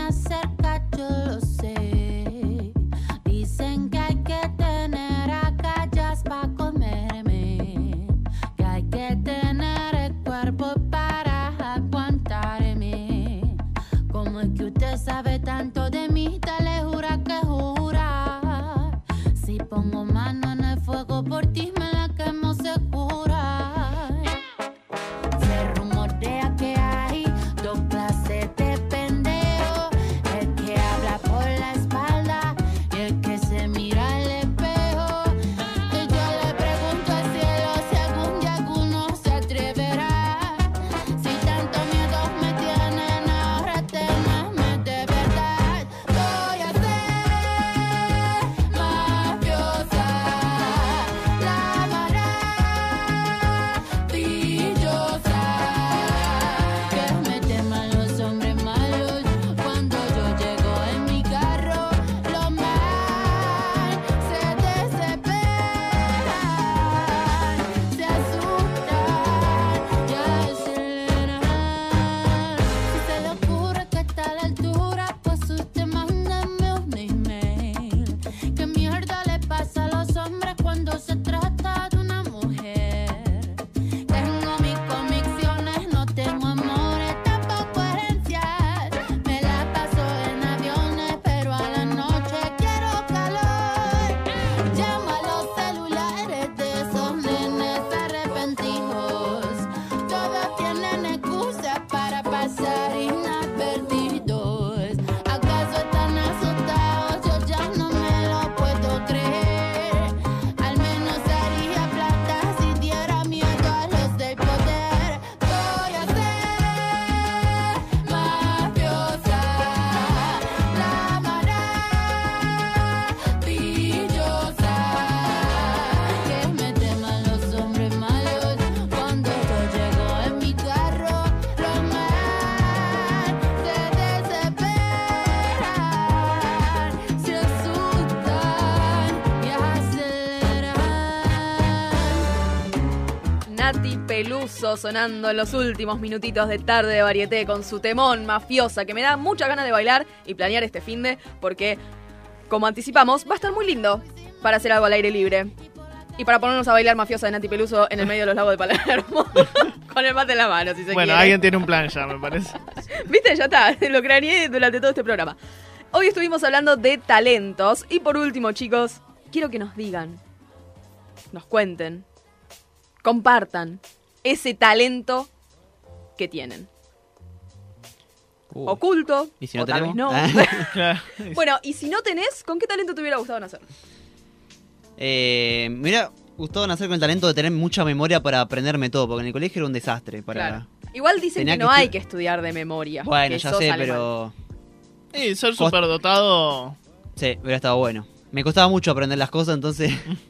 Sonando en los últimos minutitos de tarde de varieté con su temón mafiosa que me da muchas ganas de bailar y planear este fin de porque, como anticipamos, va a estar muy lindo para hacer algo al aire libre. Y para ponernos a bailar mafiosa de Nati Peluso en el medio de los lagos de Palermo. con el mate en la mano, si se Bueno, quiere. alguien tiene un plan ya, me parece. ¿Viste? Ya está, lo craneé durante todo este programa. Hoy estuvimos hablando de talentos y por último, chicos, quiero que nos digan, nos cuenten, compartan ese talento que tienen. Uh, Oculto, ¿Y si no o tal vez no. Claro. bueno, y si no tenés, ¿con qué talento te hubiera gustado nacer? Eh, me hubiera gustado nacer con el talento de tener mucha memoria para aprenderme todo, porque en el colegio era un desastre. Para... Claro. Igual dicen Tenía que que no hay que estudiar de memoria. Bueno, ya sé, pero Y ser superdotado. sí, hubiera estado bueno. Me costaba mucho aprender las cosas, entonces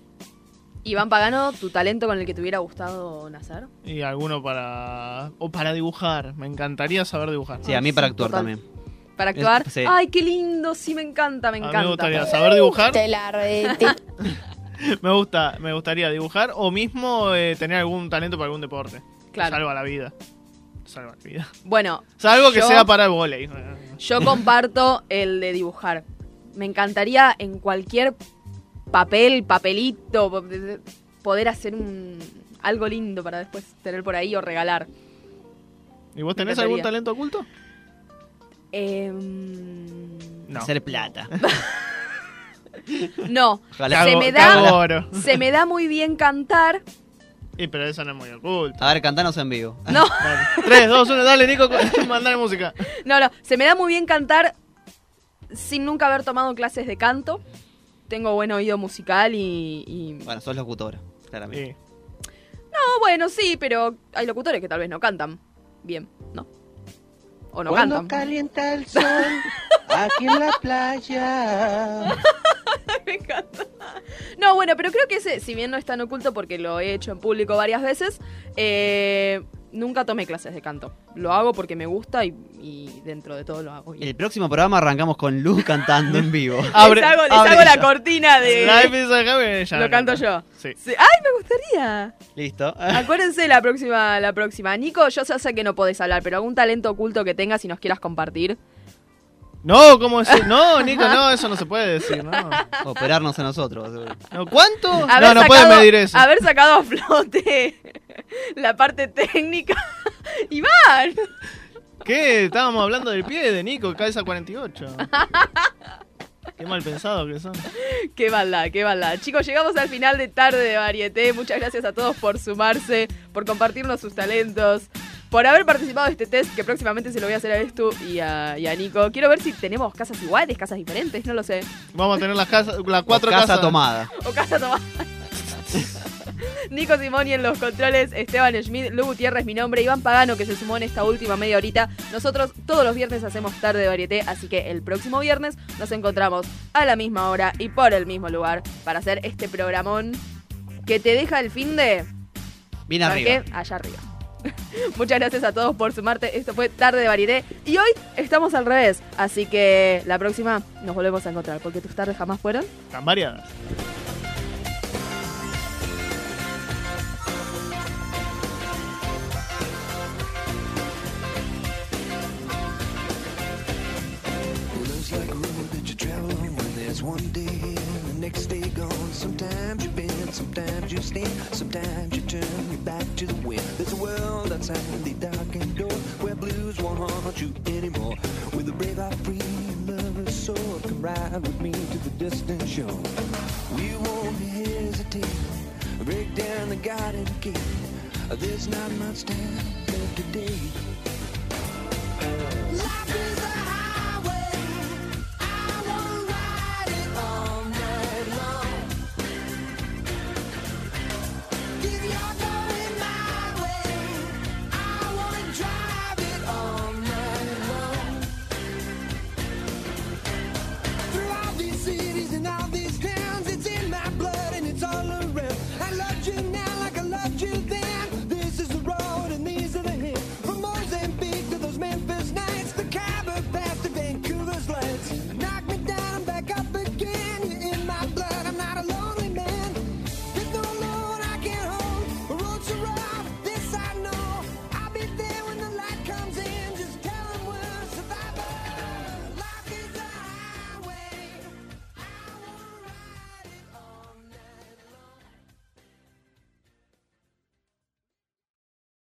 Iván Pagano, ¿tu talento con el que te hubiera gustado nacer? Y alguno para. O para dibujar. Me encantaría saber dibujar. sí, a mí para sí, actuar total. también. Para actuar. sí. Ay, qué lindo, sí me encanta, me A mí encanta. me gustaría saber dibujar. Te la rete. Me gusta, me gustaría dibujar o mismo eh, tener algún talento para algún deporte. Claro. Salva la vida. Salva la vida. Bueno, Salvo que Yo- sea para el volei. yo comparto el de dibujar. Me encantaría en cualquier papel, papelito, po- poder hacer un algo lindo para después tener por ahí o regalar. ¿Y vos tenés algún talento oculto? Em, No. Hacer plata. no, se me da se me da muy bien cantar. Y pero eso no es muy oculto. A ver, cantanos en vivo. No, Dale. 3, 2, 1, dale, Nico, mandale música. no, no, se me da muy bien cantar sin nunca haber tomado clases de canto. Tengo buen oído musical y, y Bueno, sos locutora, claramente. Sí. No, bueno, sí, pero hay locutores que tal vez no cantan bien, ¿no? O no Cuando cantan. calienta el sol aquí en la playa. Me encanta. No, bueno, pero creo que ese, si bien no es tan oculto porque lo he hecho en público varias veces, eh, nunca tomé clases de canto. Lo hago porque me gusta y, y dentro de todo lo hago bien. El próximo programa arrancamos con Luz cantando en vivo. Abre- les hago, les abre hago la cortina de... La lo canto yo. Sí. Sí. ¡Ay, me gustaría! Listo. Acuérdense la próxima, la próxima. Nico, yo sé sé que no podés hablar, pero algún talento oculto que tengas y nos quieras compartir. No, ¿cómo es? No, Nico, no, eso no se puede decir, no. Operarnos a nosotros. No, ¿Cuánto? Haber No, no puedes sacado- medir eso. Haber sacado a flote la parte técnica. Iván. ¿Qué? Estábamos hablando del pie de Nico, cabeza 48. Qué mal pensado que son. Qué maldad, qué maldad. Chicos, llegamos al final de tarde de Varieté. Muchas gracias a todos por sumarse, por compartirnos sus talentos, por haber participado de este test que próximamente se lo voy a hacer a Estu y a, y a Nico. Quiero ver si tenemos casas iguales, casas diferentes, no lo sé. Vamos a tener las, casas, las cuatro casa casas. tomada. O casa tomada. Nico Simoni en los controles, Esteban Schmidt, Lu Gutiérrez mi nombre, Iván Pagano que se sumó en esta última media horita. Nosotros todos los viernes hacemos tarde de varieté, así que el próximo viernes nos encontramos a la misma hora y por el mismo lugar para hacer este programón que te deja el fin de... Bien ¿sabes arriba. qué? Allá arriba. Muchas gracias a todos por sumarte. Esto fue Tarde de Varieté. Y hoy estamos al revés. Así que la próxima nos volvemos a encontrar. Porque tus tardes jamás fueron. Tan variadas. Sometimes you stand, sometimes you turn your back to the wind. There's a world outside the darkened door where blues won't haunt you anymore. With a brave heart free lover's soul, come ride with me to the distant shore. We won't hesitate, break down the garden gate. There's not much time left today.